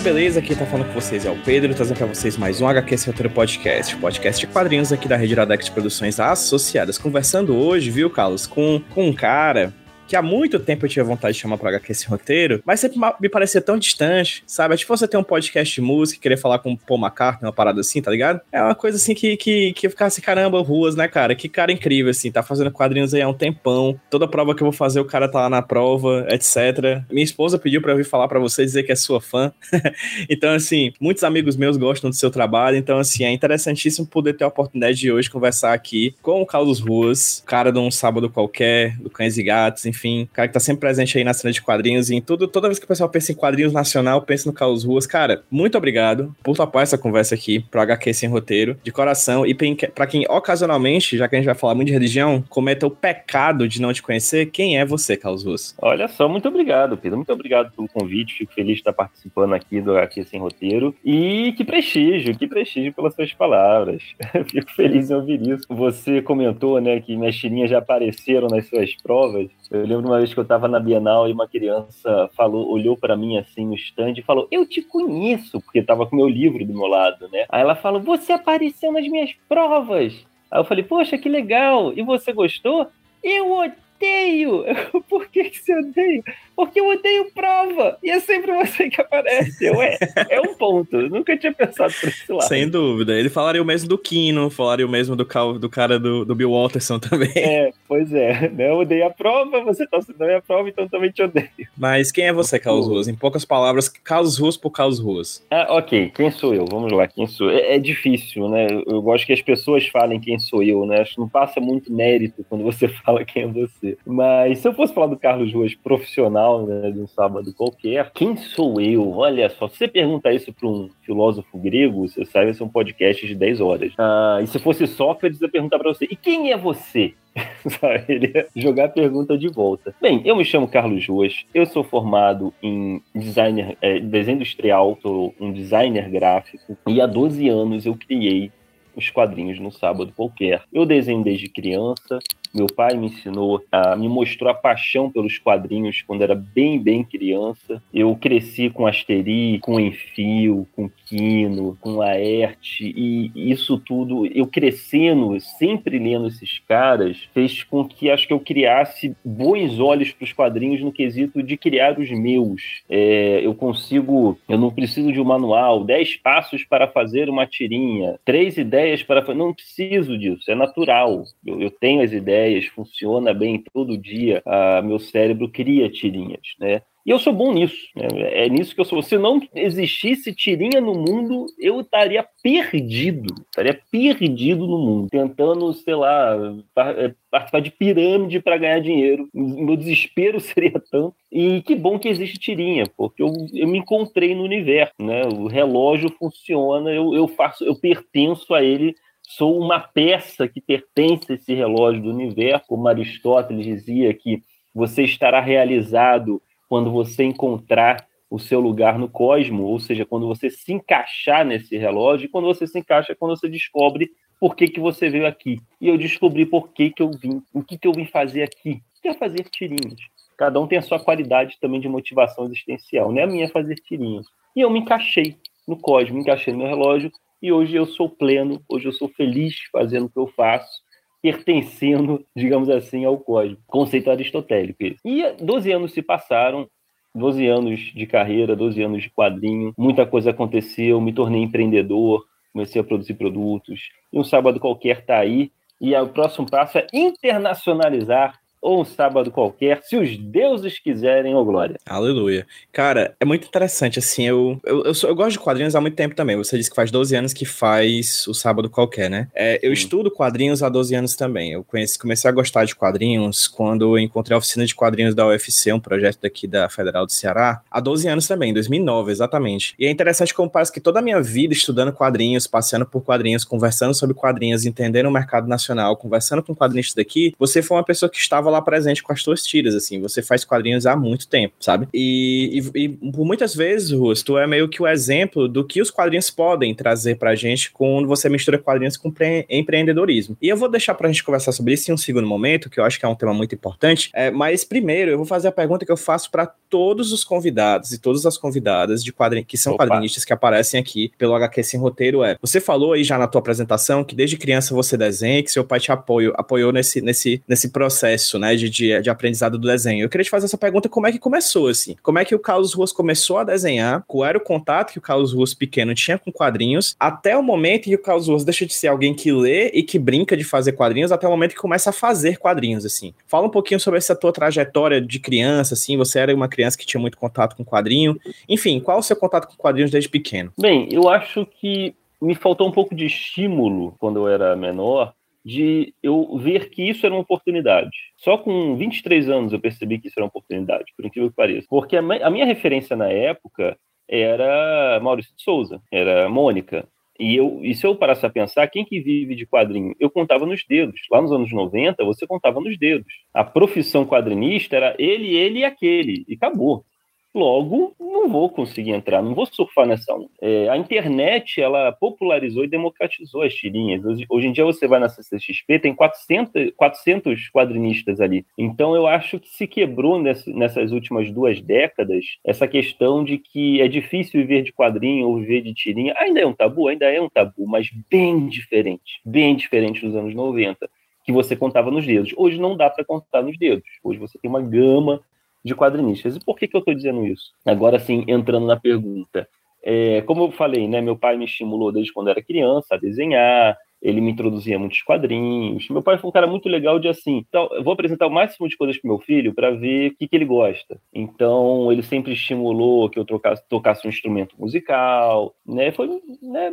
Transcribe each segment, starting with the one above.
beleza? Aqui tá falando com vocês é o Pedro, trazendo pra vocês mais um HQ Roteiro Podcast, podcast de quadrinhos aqui da Rede Iradex Produções Associadas. Conversando hoje, viu, Carlos, com, com um cara que há muito tempo eu tinha vontade de chamar pro HQ Sem Roteiro, mas sempre me parecia tão distante, sabe? É tipo você ter um podcast de música e querer falar com o Paul McCartney, uma parada assim, tá ligado? É uma coisa assim que, que, que eu ficava assim, caramba, ruas, né, cara? Que cara incrível, assim, tá fazendo quadrinhos aí há um tempão. Toda prova que eu vou fazer, o cara tá lá na prova, etc. Minha esposa pediu pra eu vir falar pra você, dizer que é sua fã. Então, assim, muitos amigos meus gostam do seu trabalho, então, assim, é interessantíssimo poder ter a oportunidade de hoje conversar aqui com o Carlos Ruas, cara de um sábado qualquer, do Cães e Gatos, enfim, cara que tá sempre presente aí na cena de quadrinhos e em tudo, toda vez que o pessoal pensa em quadrinhos nacional, pensa no Carlos Ruas. Cara, muito obrigado por topar essa conversa aqui pro HQ Sem Roteiro, de coração, e pra quem ocasionalmente, já que a gente vai falar muito de religião, cometa o pecado de não te conhecer, quem é você, Carlos Ruas? Olha só, muito obrigado, Pedro. Muito obrigado pelo convite. Fico feliz de estar participando aqui do HQ Sem Roteiro. E que prestígio, que prestígio pelas suas palavras. Fico feliz em ouvir isso. Você comentou, né, que minhas tirinhas já apareceram nas suas provas. Eu lembro uma vez que eu estava na Bienal e uma criança falou, olhou para mim assim no stand e falou: Eu te conheço, porque estava com meu livro do meu lado, né? Aí ela falou: Você apareceu nas minhas provas. Aí eu falei: Poxa, que legal. E você gostou? Eu odeio. Por que, que você odeia? Porque eu odeio prova. E é sempre você que aparece. Eu, é, é um ponto. Eu nunca tinha pensado por esse lado. Sem dúvida. Ele falaria o mesmo do Kino, falaria o mesmo do, cal- do cara do, do Bill Walterson também. É, pois é. Né? Eu odeio a prova, você tá estudando a minha prova, então também te odeio. Mas quem é você, Carlos Ruas? Em poucas palavras, Carlos Ruas por Carlos Ruas. Ah, ok, quem sou eu? Vamos lá, quem sou eu? É, é difícil, né? Eu, eu gosto que as pessoas falem quem sou eu, né? Acho que não passa muito mérito quando você fala quem é você. Mas se eu fosse falar do Carlos Ruas profissional, né, de um sábado qualquer, quem sou eu? Olha só, se você perguntar isso para um filósofo grego, você sabe vai ser um podcast de 10 horas. Ah, e se fosse Sócrates, eu ia perguntar para você, e quem é você? Ele ia jogar a pergunta de volta. Bem, eu me chamo Carlos Ruas, eu sou formado em designer, eh, desenho industrial, sou um designer gráfico, e há 12 anos eu criei os quadrinhos no sábado qualquer. Eu desenho desde criança, meu pai me ensinou, a, me mostrou a paixão pelos quadrinhos quando era bem, bem criança. Eu cresci com Asteri, com Enfio, com Quino, com Laerte, e isso tudo, eu crescendo, sempre lendo esses caras, fez com que acho que eu criasse bons olhos para os quadrinhos no quesito de criar os meus. É, eu consigo, eu não preciso de um manual, 10 passos para fazer uma tirinha, três ideias para fazer. Não preciso disso, é natural. Eu, eu tenho as ideias, funciona bem todo dia. Meu cérebro cria tirinhas, né? E eu sou bom nisso. né? É nisso que eu sou. Se não existisse tirinha no mundo, eu estaria perdido. Estaria perdido no mundo. Tentando, sei lá, eh, participar de pirâmide para ganhar dinheiro. Meu desespero seria tanto. E que bom que existe tirinha, porque eu, eu me encontrei no universo. Né? O relógio funciona, eu, eu faço, eu pertenço a ele sou uma peça que pertence a esse relógio do universo, como Aristóteles dizia que você estará realizado quando você encontrar o seu lugar no cosmo, ou seja, quando você se encaixar nesse relógio, e quando você se encaixa, é quando você descobre por que, que você veio aqui. E eu descobri por que, que eu vim, o que, que eu vim fazer aqui, que é fazer tirinhas. Cada um tem a sua qualidade também de motivação existencial, né? A minha é fazer tirinhas. E eu me encaixei no cosmo, me encaixei no meu relógio, e hoje eu sou pleno, hoje eu sou feliz fazendo o que eu faço, pertencendo, digamos assim, ao cosmos. Conceito aristotélico. E 12 anos se passaram, 12 anos de carreira, 12 anos de quadrinho, muita coisa aconteceu, me tornei empreendedor, comecei a produzir produtos, e um sábado qualquer tá aí, e o próximo passo é internacionalizar ou um sábado qualquer, se os deuses quiserem, ô glória. Aleluia. Cara, é muito interessante, assim, eu, eu, eu, sou, eu, gosto de quadrinhos há muito tempo também. Você disse que faz 12 anos que faz o sábado qualquer, né? É, eu estudo quadrinhos há 12 anos também. Eu conheci, comecei a gostar de quadrinhos quando eu encontrei a oficina de quadrinhos da UFC, um projeto daqui da Federal do Ceará, há 12 anos também, em 2009, exatamente. E é interessante como parece que toda a minha vida estudando quadrinhos, passeando por quadrinhos, conversando sobre quadrinhos, entendendo o mercado nacional, conversando com quadrinistas daqui, você foi uma pessoa que estava lá presente com as suas tiras, assim, você faz quadrinhos há muito tempo, sabe? E, e, e por muitas vezes, Ruas, tu é meio que o exemplo do que os quadrinhos podem trazer pra gente quando você mistura quadrinhos com empreendedorismo. E eu vou deixar pra gente conversar sobre isso em um segundo momento, que eu acho que é um tema muito importante, é, mas primeiro eu vou fazer a pergunta que eu faço para todos os convidados e todas as convidadas de quadrinhos que são Opa. quadrinistas que aparecem aqui pelo HQ Sem Roteiro é, você falou aí já na tua apresentação que desde criança você desenha, que seu pai te apoiou, apoiou nesse, nesse, nesse processo, né, de, de, de aprendizado do desenho. Eu queria te fazer essa pergunta, como é que começou, assim? Como é que o Carlos Ruas começou a desenhar? Qual era o contato que o Carlos Ruas pequeno tinha com quadrinhos? Até o momento em que o Carlos Ruas deixa de ser alguém que lê e que brinca de fazer quadrinhos, até o momento que começa a fazer quadrinhos, assim. Fala um pouquinho sobre essa tua trajetória de criança, assim, você era uma criança que tinha muito contato com quadrinho. Enfim, qual o seu contato com quadrinhos desde pequeno? Bem, eu acho que me faltou um pouco de estímulo quando eu era menor, de eu ver que isso era uma oportunidade. Só com 23 anos eu percebi que isso era uma oportunidade, por incrível que pareça. Porque a, minha referência na época era Maurício de Souza, era Mônica. E, eu, e se eu parasse a pensar, quem que vive de quadrinho? Eu contava nos dedos. Lá nos anos 90, você contava nos dedos. A profissão quadrinista era ele, ele e aquele. E acabou. Logo, não vou conseguir entrar, não vou surfar nessa onda. É, a internet, ela popularizou e democratizou as tirinhas. Hoje, hoje, em dia você vai na CCXP, tem 400, 400 quadrinistas ali. Então eu acho que se quebrou nessa, nessas últimas duas décadas essa questão de que é difícil viver de quadrinho ou viver de tirinha. Ainda é um tabu, ainda é um tabu, mas bem diferente, bem diferente dos anos 90 que você contava nos dedos. Hoje não dá para contar nos dedos. Hoje você tem uma gama de quadrinistas. E por que, que eu estou dizendo isso? Agora sim, entrando na pergunta. É, como eu falei, né, meu pai me estimulou desde quando era criança a desenhar, ele me introduzia muitos quadrinhos. Meu pai foi um cara muito legal de assim, então, vou apresentar o máximo de coisas para meu filho para ver o que, que, ele gosta. Então, ele sempre estimulou que eu tocasse, tocasse um instrumento musical, né? Foi né,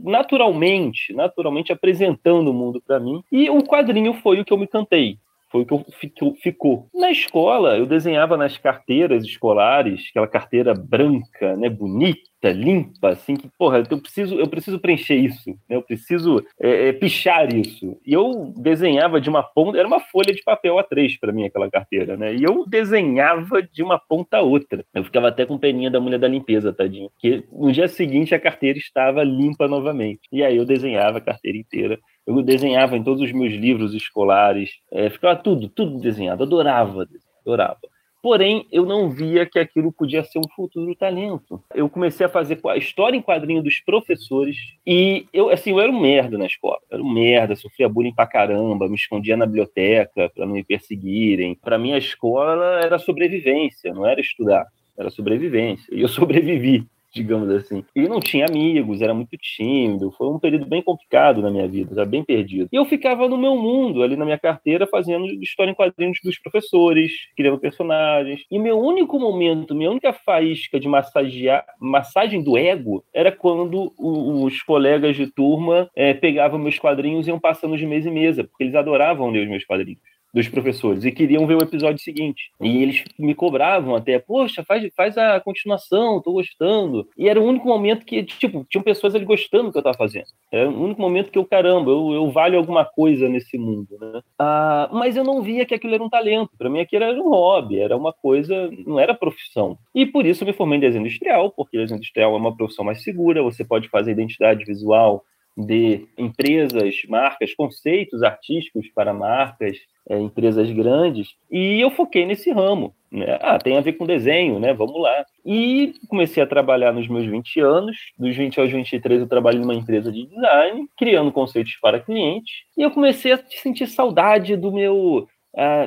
naturalmente, naturalmente apresentando o mundo para mim. E o quadrinho foi o que eu me cantei. Foi o que ficou. Na escola, eu desenhava nas carteiras escolares, aquela carteira branca, né, bonita, limpa, assim, que, porra, eu preciso, eu preciso preencher isso, né, eu preciso é, é, pichar isso. E eu desenhava de uma ponta, era uma folha de papel A3 para mim aquela carteira, né, e eu desenhava de uma ponta a outra. Eu ficava até com peninha da mulher da limpeza, tadinho, que no dia seguinte a carteira estava limpa novamente. E aí eu desenhava a carteira inteira eu desenhava em todos os meus livros escolares, é, ficava tudo, tudo desenhado, adorava, adorava. Porém, eu não via que aquilo podia ser um futuro talento. Eu comecei a fazer a história em quadrinho dos professores e eu, assim, eu era um merda na escola. Eu era um merda, sofria bullying pra caramba, me escondia na biblioteca para não me perseguirem. Para mim, a escola era sobrevivência, não era estudar, era sobrevivência. E eu sobrevivi digamos assim. E não tinha amigos, era muito tímido, foi um período bem complicado na minha vida, já bem perdido. E eu ficava no meu mundo, ali na minha carteira, fazendo história em quadrinhos dos professores, criando personagens. E meu único momento, minha única faísca de massagear, massagem do ego, era quando os colegas de turma é, pegavam meus quadrinhos e iam passando de mesa em mesa, porque eles adoravam ler os meus quadrinhos dos professores e queriam ver o episódio seguinte. E eles me cobravam até, poxa, faz, faz a continuação, tô gostando. E era o único momento que, tipo, tinham pessoas ali gostando do que eu tava fazendo. Era o único momento que eu, caramba, eu, eu valho alguma coisa nesse mundo, né? Ah, mas eu não via que aquilo era um talento. Para mim aquilo era um hobby, era uma coisa, não era profissão. E por isso eu me formei em desenho industrial, porque desenho industrial é uma profissão mais segura, você pode fazer identidade visual de empresas, marcas, conceitos artísticos para marcas, é, empresas grandes, e eu foquei nesse ramo. Né? Ah, tem a ver com desenho, né? Vamos lá. E comecei a trabalhar nos meus 20 anos. Dos 20 aos 23 eu trabalhei numa empresa de design, criando conceitos para clientes. E eu comecei a sentir saudade do meu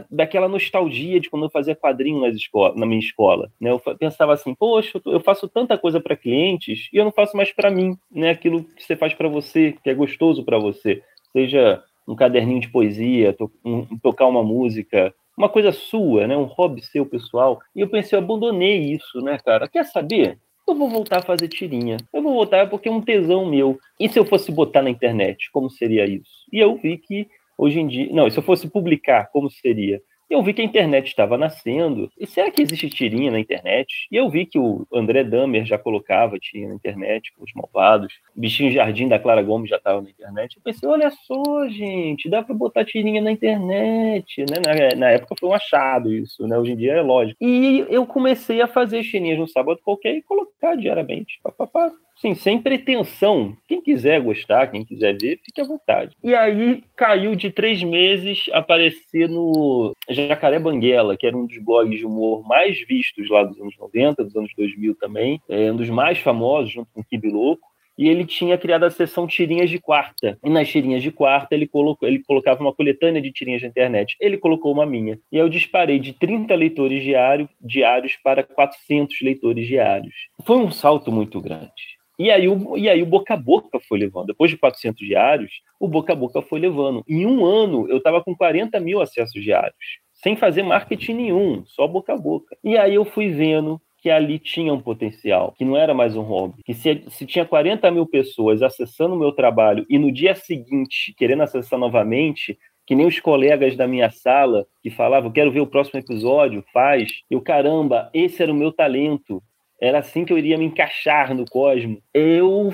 Daquela nostalgia de quando eu fazia quadrinho nas escola, na minha escola. Né? Eu pensava assim, poxa, eu faço tanta coisa para clientes e eu não faço mais para mim, né? Aquilo que você faz para você, que é gostoso para você, seja um caderninho de poesia, to um, tocar uma música, uma coisa sua, né? Um hobby seu pessoal. E eu pensei, eu abandonei isso, né, cara? Quer saber? Eu vou voltar a fazer tirinha. Eu vou voltar porque é um tesão meu. E se eu fosse botar na internet, como seria isso? E eu vi que hoje em dia. Não, se eu fosse publicar, como seria? eu vi que a internet estava nascendo. E será que existe tirinha na internet? E eu vi que o André Damer já colocava tirinha na internet, os malvados. O Bichinho Jardim da Clara Gomes já estava na internet. Eu pensei, olha só, gente, dá para botar tirinha na internet. Né? Na, na, época foi um achado isso, né? Hoje em dia é lógico. E eu comecei a fazer tirinhas no sábado qualquer e colocar diariamente. Pá, pá, pá. Sim, sem pretensão. Quem quiser gostar, quem quiser ver, fique à vontade. E aí caiu de três meses aparecer no Jacaré Banguela, que era um dos blogs de humor mais vistos lá dos anos 90, dos anos 2000 também, é um dos mais famosos, junto com o Kibi Louco e ele tinha criado a seção tirinhas de quarta. E nas tirinhas de quarta ele colocou, ele colocava uma coletânea de tirinhas na internet. Ele colocou uma minha. E eu disparei de 30 leitores diário, diários para 400 leitores diários. Foi um salto muito grande. E aí, o, e aí o boca a boca foi levando. Depois de 400 diários, o boca a boca foi levando. Em um ano, eu estava com 40 mil acessos diários, sem fazer marketing nenhum, só boca a boca. E aí eu fui vendo que ali tinha um potencial, que não era mais um hobby. Que se, se tinha 40 mil pessoas acessando o meu trabalho e no dia seguinte querendo acessar novamente, que nem os colegas da minha sala que falavam, quero ver o próximo episódio, faz. Eu, caramba, esse era o meu talento era assim que eu iria me encaixar no Cosmo. Eu,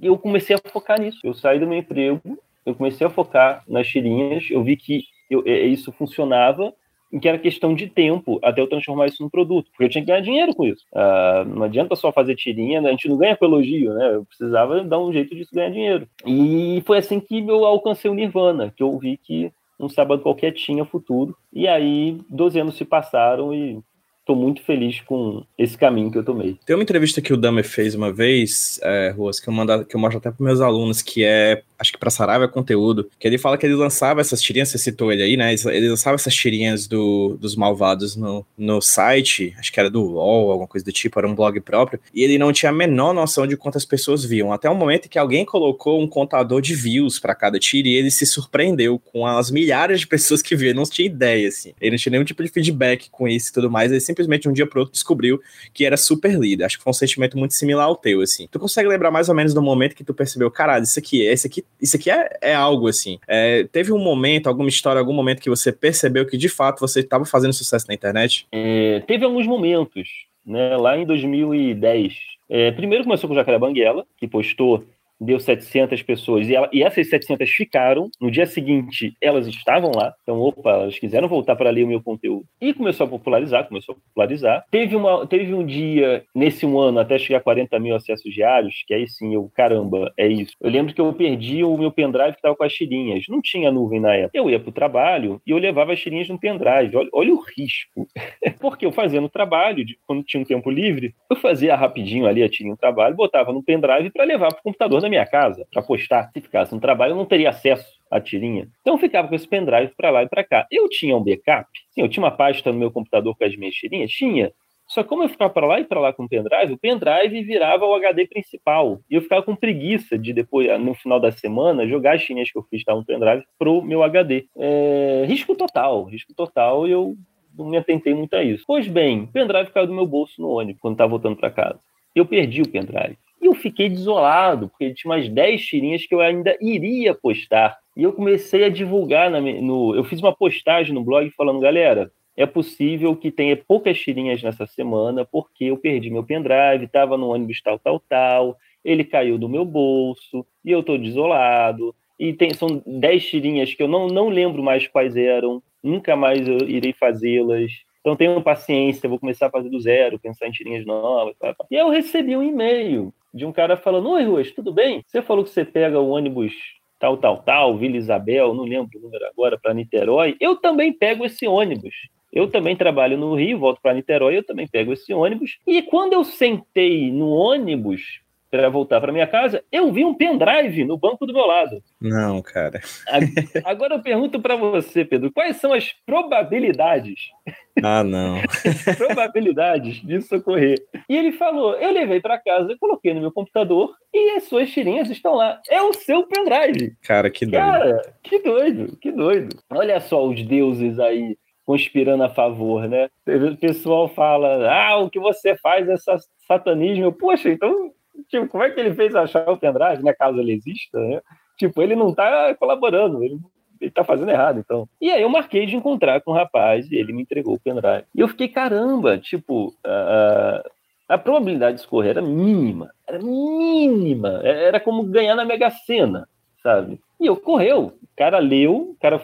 eu comecei a focar nisso. Eu saí do meu emprego, eu comecei a focar nas tirinhas, eu vi que eu, isso funcionava e que era questão de tempo até eu transformar isso num produto, porque eu tinha que ganhar dinheiro com isso. Uh, não adianta só fazer tirinha, a gente não ganha com elogio, né? Eu precisava dar um jeito disso ganhar dinheiro. E foi assim que eu alcancei o Nirvana, que eu vi que um sábado qualquer tinha futuro. E aí, 12 anos se passaram e estou muito feliz com esse caminho que eu tomei. Tem uma entrevista que o Damer fez uma vez, é, Ruas, que eu, mando, que eu mostro até para meus alunos, que é, acho que para Saraiva é conteúdo, que ele fala que ele lançava essas tirinhas, você citou ele aí, né? Ele lançava essas tirinhas do, dos malvados no, no site, acho que era do UOL, alguma coisa do tipo, era um blog próprio, e ele não tinha a menor noção de quantas pessoas viam, até o momento que alguém colocou um contador de views para cada tira e ele se surpreendeu com as milhares de pessoas que viam, ele não tinha ideia, assim. Ele não tinha nenhum tipo de feedback com isso e tudo mais, ele sempre simplesmente um dia pro outro descobriu que era super líder. Acho que foi um sentimento muito similar ao teu, assim. Tu consegue lembrar mais ou menos do momento que tu percebeu, caralho, isso aqui é, isso aqui, isso aqui é, é algo, assim. É, teve um momento, alguma história, algum momento que você percebeu que de fato você estava fazendo sucesso na internet? É, teve alguns momentos, né? Lá em 2010. É, primeiro começou com o Jacaré Banguela, que postou deu 700 pessoas e, ela, e essas 700 ficaram. No dia seguinte, elas estavam lá. Então, opa, elas quiseram voltar para ler o meu conteúdo. E começou a popularizar, começou a popularizar. Teve, uma, teve um dia, nesse um ano, até chegar a 40 mil acessos diários, que aí sim, eu, caramba, é isso. Eu lembro que eu perdi o meu pendrive que estava com as tirinhas. Não tinha nuvem na época. Eu ia para o trabalho e eu levava as tirinhas no pendrive. Olha, olha o risco. Porque eu fazia no trabalho, quando tinha um tempo livre, eu fazia rapidinho ali a tirinha no trabalho, botava no pendrive para levar para o computador da minha casa para postar. Se ficasse no trabalho, eu não teria acesso à tirinha. Então eu ficava com esse pendrive para lá e para cá. Eu tinha um backup, sim, eu tinha uma pasta no meu computador com as minhas tirinhas? Tinha. Só que como eu ficava para lá e para lá com o pendrive, o pendrive virava o HD principal. E eu ficava com preguiça de depois, no final da semana, jogar as tirinhas que eu fiz tá, no pendrive pro meu HD. É, risco total, risco total, e eu não me atentei muito a isso. Pois bem, o pendrive caiu do meu bolso no ônibus quando estava voltando para casa. Eu perdi o pendrive. Eu fiquei desolado, porque tinha umas 10 tirinhas que eu ainda iria postar. E eu comecei a divulgar na, no. Eu fiz uma postagem no blog falando, galera, é possível que tenha poucas tirinhas nessa semana, porque eu perdi meu pendrive, estava no ônibus tal, tal, tal, ele caiu do meu bolso, e eu estou desolado. E tem, são 10 tirinhas que eu não, não lembro mais quais eram, nunca mais eu irei fazê-las. Então tenham paciência, vou começar a fazer do zero, pensar em tirinhas novas. E eu recebi um e-mail de um cara falando: Oi, Ruas, tudo bem? Você falou que você pega o ônibus tal, tal, tal, Vila Isabel, não lembro o número agora, para Niterói. Eu também pego esse ônibus. Eu também trabalho no Rio, volto para Niterói, eu também pego esse ônibus. E quando eu sentei no ônibus para voltar para minha casa, eu vi um pendrive no banco do meu lado. Não, cara. Agora eu pergunto para você, Pedro, quais são as probabilidades? Ah, não. probabilidades disso ocorrer. E ele falou: eu levei para casa, coloquei no meu computador e as suas tirinhas estão lá. É o seu pendrive. Cara, que doido. Cara, que doido, que doido. Olha só os deuses aí conspirando a favor, né? O pessoal fala, ah, o que você faz é satanismo. Poxa, então, tipo, como é que ele fez achar o pendrive, né? Caso ele exista, né? Tipo, ele não tá colaborando, ele, ele tá fazendo errado, então. E aí eu marquei de encontrar com o rapaz e ele me entregou o pendrive. E eu fiquei, caramba, tipo, uh, a probabilidade de escorrer era mínima, era mínima, era como ganhar na Mega Sena, sabe? E ocorreu. O cara leu, o cara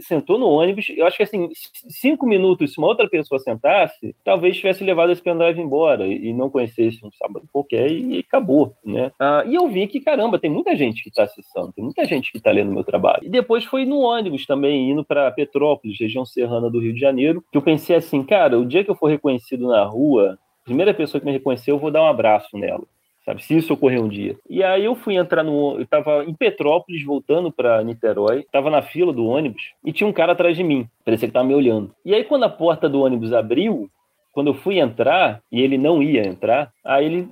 sentou no ônibus. Eu acho que assim, cinco minutos, se uma outra pessoa sentasse, talvez tivesse levado esse pendrive embora e não conhecesse um sábado qualquer e acabou, né? Ah, e eu vi que, caramba, tem muita gente que está acessando, tem muita gente que está lendo meu trabalho. E depois foi no ônibus também, indo para Petrópolis, região serrana do Rio de Janeiro, que eu pensei assim, cara, o dia que eu for reconhecido na rua, primeira pessoa que me reconheceu, eu vou dar um abraço nela sabe? Se isso ocorrer um dia. E aí eu fui entrar no. Eu estava em Petrópolis, voltando para Niterói, estava na fila do ônibus e tinha um cara atrás de mim. Parecia que estava me olhando. E aí, quando a porta do ônibus abriu, quando eu fui entrar e ele não ia entrar, aí ele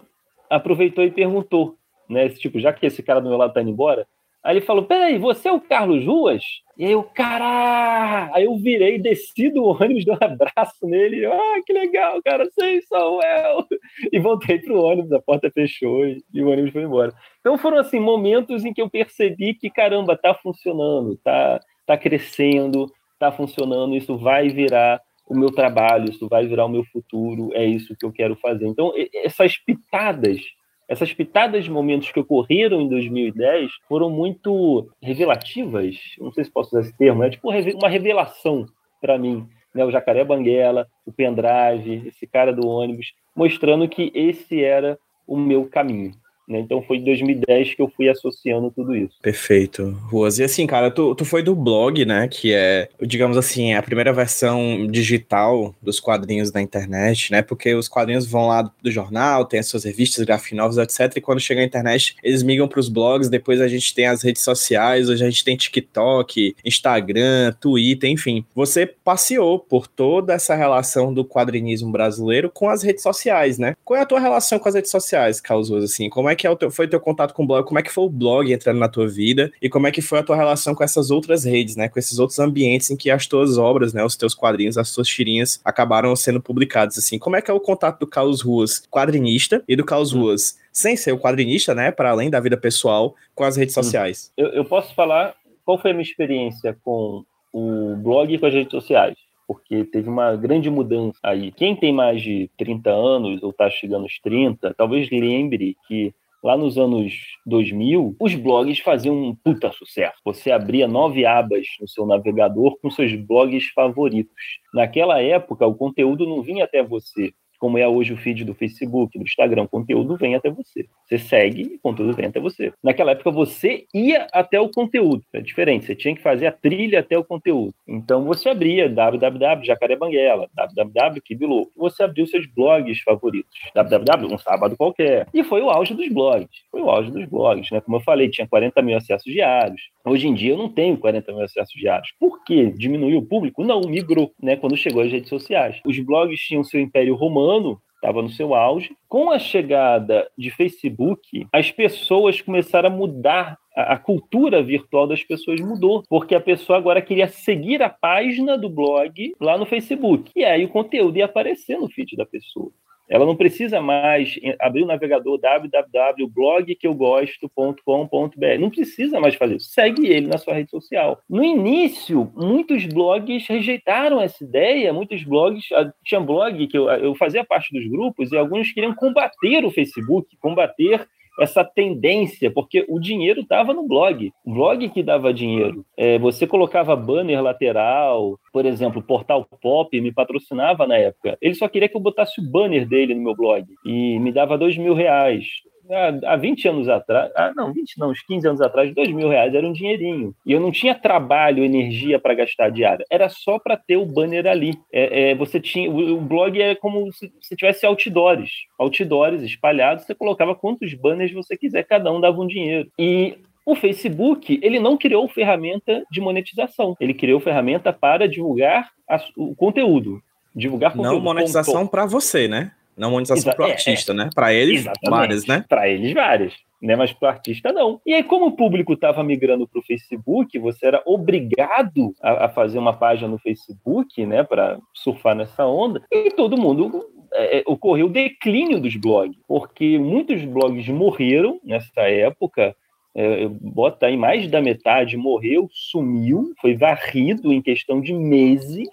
aproveitou e perguntou, né? Tipo, já que esse cara do meu lado tá indo embora, Aí ele falou: Peraí, você é o Carlos Ruas? E aí eu, cará! Aí eu virei, desci do ônibus, dei um abraço nele. Ah, que legal, cara, sei, sou eu. E voltei pro ônibus, a porta fechou e, e, o ônibus foi embora. Então foram, assim, momentos em que eu percebi que, caramba, tá funcionando, tá, tá crescendo, tá funcionando, isso vai virar o meu trabalho, isso vai virar o meu futuro, é isso que eu quero fazer. Então, essas pitadas essas pitadas de momentos que ocorreram em 2010 foram muito revelativas, não sei se posso usar esse termo, é tipo uma revelação para mim. Né? O Jacaré Banguela, o pendrive, esse cara do ônibus, mostrando que esse era o meu caminho. Né? Então foi em 2010 que eu fui associando tudo isso. Perfeito. Ruas. E assim, cara, tu, tu foi do blog, né? Que é, digamos assim, a primeira versão digital dos quadrinhos da internet, né? Porque os quadrinhos vão lá do jornal, tem as suas revistas, grafinovos, etc. E quando chega a internet, eles migram para os blogs, depois a gente tem as redes sociais, hoje a gente tem TikTok, Instagram, Twitter, enfim. Você passeou por toda essa relação do quadrinismo brasileiro com as redes sociais, né? Qual é a tua relação com as redes sociais, Carlos Ruas, assim? Como é é que é o teu, foi teu contato com o blog? Como é que foi o blog entrando na tua vida? E como é que foi a tua relação com essas outras redes, né? Com esses outros ambientes em que as tuas obras, né? Os teus quadrinhos, as tuas tirinhas acabaram sendo publicadas, assim. Como é que é o contato do Carlos Ruas quadrinista e do Carlos hum. Ruas sem ser o quadrinista, né? Para além da vida pessoal, com as redes hum. sociais? Eu, eu posso falar qual foi a minha experiência com o blog e com as redes sociais porque teve uma grande mudança aí. Quem tem mais de 30 anos ou está chegando aos 30, talvez lembre que lá nos anos 2000, os blogs faziam um puta sucesso. Você abria nove abas no seu navegador com seus blogs favoritos. Naquela época, o conteúdo não vinha até você como é hoje o feed do Facebook, do Instagram, conteúdo vem até você. Você segue e conteúdo vem até você. Naquela época você ia até o conteúdo, é diferente, você tinha que fazer a trilha até o conteúdo. Então você abria www Jacaré Banguela, www Kibilu, você abriu seus blogs favoritos, www um sábado qualquer. E foi o auge dos blogs, foi o auge dos blogs, né? Como eu falei, tinha 40 mil acessos diários. Hoje em dia eu não tenho 40 mil acessos diários. Por quê? Diminuiu o público? Não, migrou, né? Quando chegou às redes sociais. Os blogs tinham seu império romano ano estava no seu auge. Com a chegada de Facebook, as pessoas começaram a mudar a, cultura virtual das pessoas mudou, porque a pessoa agora queria seguir a página do blog lá no Facebook. E aí o conteúdo ia aparecer no feed da pessoa. Ela não precisa mais abrir o navegador www.blogqueugosto.com.br. Não precisa mais fazer isso. Segue ele na sua rede social. No início, muitos blogs rejeitaram essa ideia. Muitos blogs. Ah, tinha blog que eu, eu fazia parte dos grupos e alguns queriam combater o Facebook, combater essa tendência, porque o dinheiro estava no blog. O blog que dava dinheiro. É, você colocava banner lateral, por exemplo, o Portal Pop me patrocinava na época. Ele só queria que eu botasse o banner dele no meu blog e me dava dois mil reais há 20 anos atrás, ah, não, 20 não, uns 15 anos atrás, 2 mil reais era um dinheirinho. E eu não tinha trabalho, energia para gastar diária. Era só para ter o banner ali. É, é, você tinha, o, o, blog é como se você tivesse outdoors. Outdoors espalhados, você colocava quantos banners você quiser, cada um dava um dinheiro. E o Facebook, ele não criou ferramenta de monetização. Ele criou ferramenta para divulgar a, o conteúdo. Divulgar conteúdo. Não monetização para você, né? Não monetização para o é, artista, é, né? Para eles, várias, né? Para eles, várias. né? Mas para o artista não. E aí, como o público estava migrando para o Facebook, você era obrigado a, a, fazer uma página no Facebook, né? Para surfar nessa onda. E todo mundo é, é, ocorreu o declínio dos blogs, porque muitos blogs morreram nessa época. É, bota aí mais da metade morreu, sumiu, foi varrido em questão de meses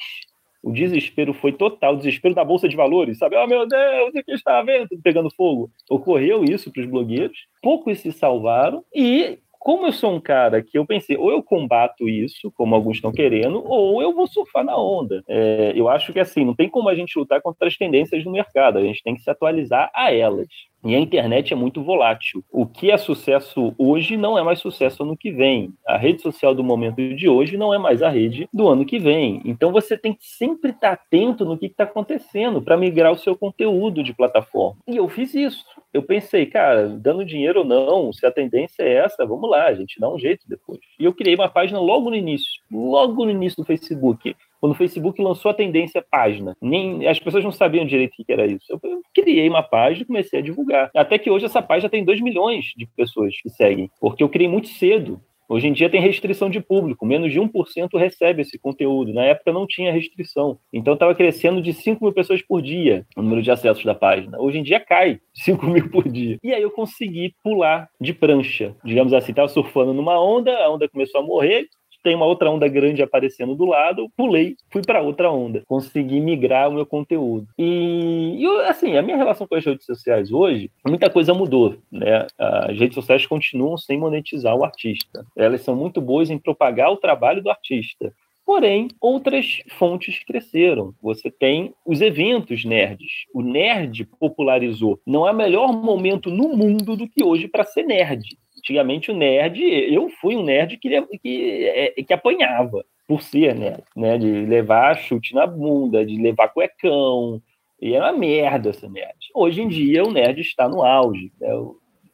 o desespero foi total, o desespero da Bolsa de Valores, sabe? Oh, meu Deus, o que está vendo? Pegando fogo. Ocorreu isso para os blogueiros, poucos se salvaram e como eu sou um cara que eu pensei, ou eu combato isso, como alguns estão querendo, ou eu vou surfar na onda. É, eu acho que assim, não tem como a gente lutar contra as tendências do mercado, a gente tem que se atualizar a elas. E a internet é muito volátil. O que é sucesso hoje não é mais sucesso ano que vem. A rede social do momento de hoje não é mais a rede do ano que vem. Então você tem que sempre estar atento no que está acontecendo para migrar o seu conteúdo de plataforma. E eu fiz isso. Eu pensei, cara, dando dinheiro ou não, se a tendência é essa, vamos lá, a gente dá um jeito depois. E eu criei uma página logo no início, logo no início do Facebook quando o Facebook lançou a tendência página. Nem, as pessoas não sabiam direito o que era isso. Eu, eu criei uma página e comecei a divulgar. Até que hoje essa página tem 2 milhões de pessoas que seguem, porque eu criei muito cedo. Hoje em dia tem restrição de público, menos de 1% recebe esse conteúdo. Na época não tinha restrição. Então estava crescendo de 5 mil pessoas por dia o número de acessos da página. Hoje em dia cai 5 mil por dia. E aí eu consegui pular de prancha. Digamos assim, estava surfando numa onda, a onda começou a morrer, tem uma outra onda grande aparecendo do lado, pulei, fui para outra onda, consegui migrar o meu conteúdo. E, e, assim, a minha relação com as redes sociais hoje, muita coisa mudou, né? As redes sociais continuam sem monetizar o artista. Elas são muito boas em propagar o trabalho do artista. Porém, outras fontes cresceram. Você tem os eventos nerds. O nerd popularizou. Não há melhor momento no mundo do que hoje para ser nerd. Antigamente o nerd, eu fui um nerd que, que, é, que apanhava por ser nerd, né? De levar chute na bunda, de levar cuecão. E era uma merda essa nerd. Hoje em dia o nerd está no auge. Né?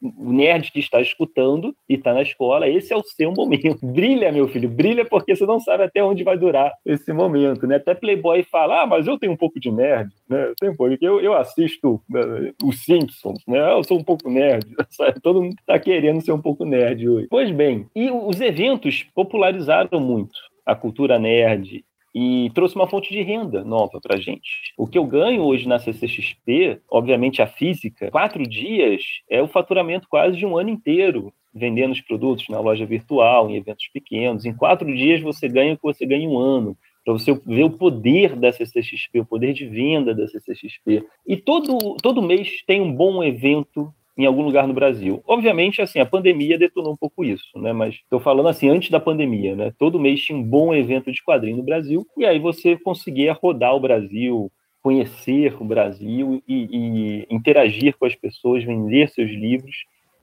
Nerd que está escutando e está na escola, esse é o seu momento. Brilha, meu filho, brilha porque você não sabe até onde vai durar esse momento, né? Até Playboy fala, ah, mas eu tenho um pouco de nerd, né? Eu, tenho um pouco, eu, eu assisto né, os Simpsons, né? Eu sou um pouco nerd, todo mundo está querendo ser um pouco nerd hoje. Pois bem, e os eventos popularizaram muito a cultura nerd e trouxe uma fonte de renda nova para gente. O que eu ganho hoje na CCXP, obviamente a física, quatro dias é o faturamento quase de um ano inteiro vendendo os produtos na loja virtual, em eventos pequenos. Em quatro dias você ganha o que você ganha em um ano para você ver o poder da CCXP, o poder de venda da CCXP. E todo, todo mês tem um bom evento em algum lugar no Brasil. Obviamente, assim, a pandemia detonou um pouco isso, né? Mas estou falando assim, antes da pandemia, né? Todo mês tinha um bom evento de quadrinho no Brasil, e aí você conseguia rodar o Brasil, conhecer o Brasil e, e interagir com as pessoas, vender seus livros.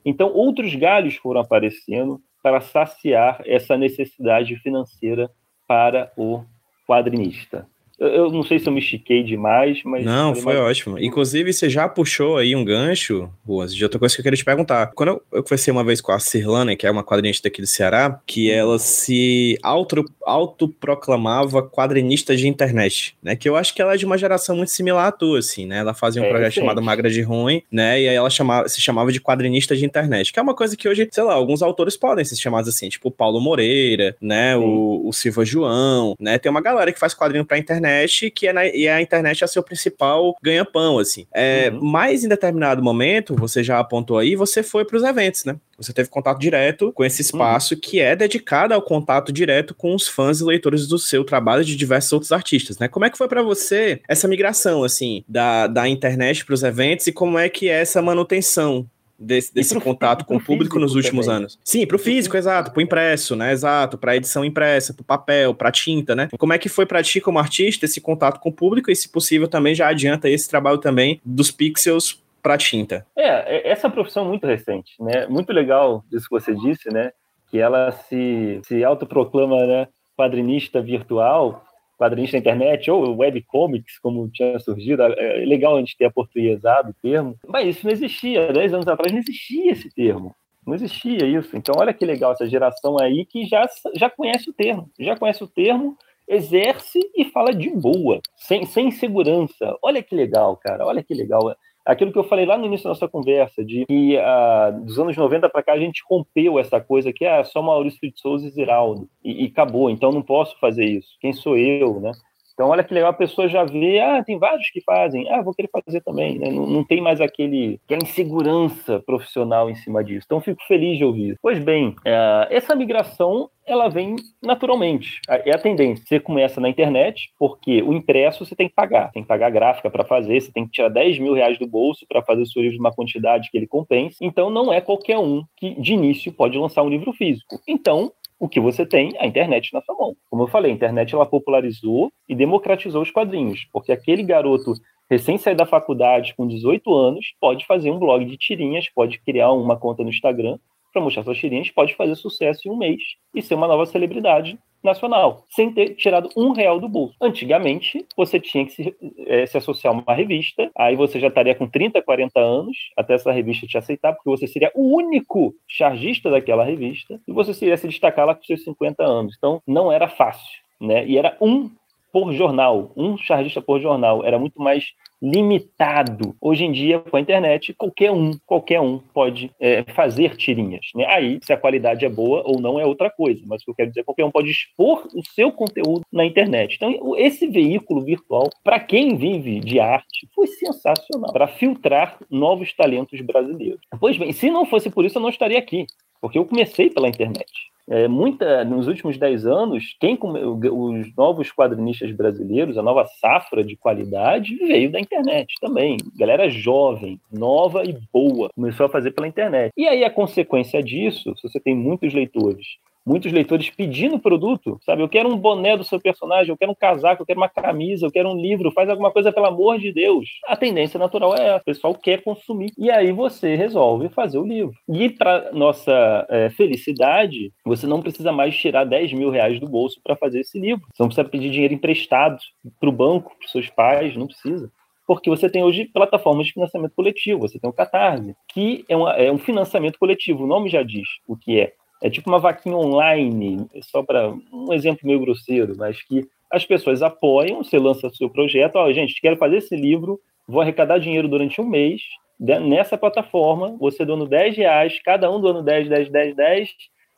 Então, outros galhos foram aparecendo para saciar essa necessidade financeira para o quadrinista. Eu não sei se eu me estiquei demais, mas. Não, foi mais... ótimo. Inclusive, você já puxou aí um gancho, Ruas, de outra coisa que eu queria te perguntar. Quando eu, eu conversei uma vez com a Cirlane, que é uma quadrinista daqui do Ceará, que uhum. ela se auto, autoproclamava quadrinista de internet, né? Que eu acho que ela é de uma geração muito similar à tua, assim, né? Ela fazia um é, projeto chamado Magra de Ruim, né? E aí ela chamava, se chamava de quadrinista de internet, que é uma coisa que hoje, sei lá, alguns autores podem ser chamados assim, tipo o Paulo Moreira, né? O, o Silva João, né? Tem uma galera que faz quadrinho pra internet internet, que é na, e a internet é seu principal ganha-pão, assim. É, uhum. Mas em determinado momento, você já apontou aí, você foi para os eventos, né? Você teve contato direto com esse espaço uhum. que é dedicado ao contato direto com os fãs e leitores do seu trabalho de diversos outros artistas, né? Como é que foi para você essa migração, assim, da, da internet para os eventos e como é que é essa manutenção desse, desse contato com o público nos últimos também. anos. Sim, para o físico, exato, para o impresso, né? Exato, para edição impressa, para o papel, para tinta, né? Como é que foi para ti como artista esse contato com o público e, se possível, também já adianta esse trabalho também dos pixels para tinta? É, é, essa profissão é muito recente, né? Muito legal isso que você disse, né? Que ela se, se autoproclama, né? Quadrinista virtual, quadrinista na internet, ou webcomics, como tinha surgido. É, é legal a gente ter aportuguesado o termo, mas isso não existia. Dez anos atrás não existia esse termo. Não existia isso. Então, olha que legal essa geração aí que já, já conhece o termo. Já conhece o termo, exerce e fala de boa, sem, sem segurança. Olha que legal, cara. Olha que legal. Aquilo que eu falei lá no início da nossa conversa, de que ah, dos anos 90 para cá a gente rompeu essa coisa que é ah, só Maurício de Souza e Ziraldo, e, e acabou, então não posso fazer isso. Quem sou eu, né? Então, olha que legal, a pessoa já vê, ah, tem vários que fazem, ah, vou querer fazer também. Né? Não, não, tem mais aquele, aquela insegurança profissional em cima disso. Então, fico feliz de ouvir. Pois bem, é, essa migração, ela vem naturalmente. É a tendência. Você começa na internet, porque o impresso você tem que pagar. Tem que pagar gráfica para fazer, você tem que tirar 10 mil reais do bolso para fazer o seu livro de uma quantidade que ele compense. Então, não é qualquer um que, de início, pode lançar um livro físico. Então, o que você tem a internet na sua mão. Como eu falei, a internet ela popularizou e democratizou os quadrinhos, porque aquele garoto recém saído da faculdade com 18 anos pode fazer um blog de tirinhas, pode criar uma conta no Instagram para mostrar suas tirinhas, pode fazer sucesso em um mês e ser uma nova celebridade nacional, sem ter tirado um real do bolso. Antigamente, você tinha que se, é, se, associar a uma revista, aí você já estaria com 30, 40 anos, até essa revista te aceitar, porque você seria o único chargista daquela revista, e você seria se destacar lá com seus 50 anos. Então, não era fácil. Né? E era um por jornal, um chargista por jornal. Era muito mais limitado. Hoje em dia, com a internet, qualquer um, qualquer um pode é, fazer tirinhas. Né? Aí, se a qualidade é boa ou não é outra coisa. Mas o que eu quero dizer, é qualquer um pode expor o seu conteúdo na internet. Então, esse veículo virtual, para quem vive de arte, foi sensacional para filtrar novos talentos brasileiros. Pois bem, se não fosse por isso, eu não estaria aqui, porque eu comecei pela internet. É, muita, nos últimos dez anos, quem os novos quadrinistas brasileiros, a nova safra de qualidade, veio da internet também. Galera jovem, nova e boa, começou a fazer pela internet. E aí a consequência disso, se você tem muitos leitores muitos leitores pedindo produto, sabe? Eu quero um boné do seu personagem, eu quero um casaco, eu quero uma camisa, eu quero um livro, faz alguma coisa pelo amor de Deus. A tendência natural é o pessoal quer consumir. E aí você resolve fazer o livro. E para nossa é, felicidade, você não precisa mais tirar 10 mil reais do bolso para fazer esse livro. Você não precisa pedir dinheiro emprestado para o banco, para seus pais, não precisa porque você tem hoje plataformas de financiamento coletivo, você tem o Catarse, que é, uma, é, um financiamento coletivo, o nome já diz o que é. É tipo uma vaquinha online, só para um exemplo meio grosseiro, mas que as pessoas apoiam, você lança seu projeto, ó, oh, gente, quero fazer esse livro, vou arrecadar dinheiro durante um mês, nessa plataforma, você doando 10 reais, cada um doando 10, 10, 10, 10,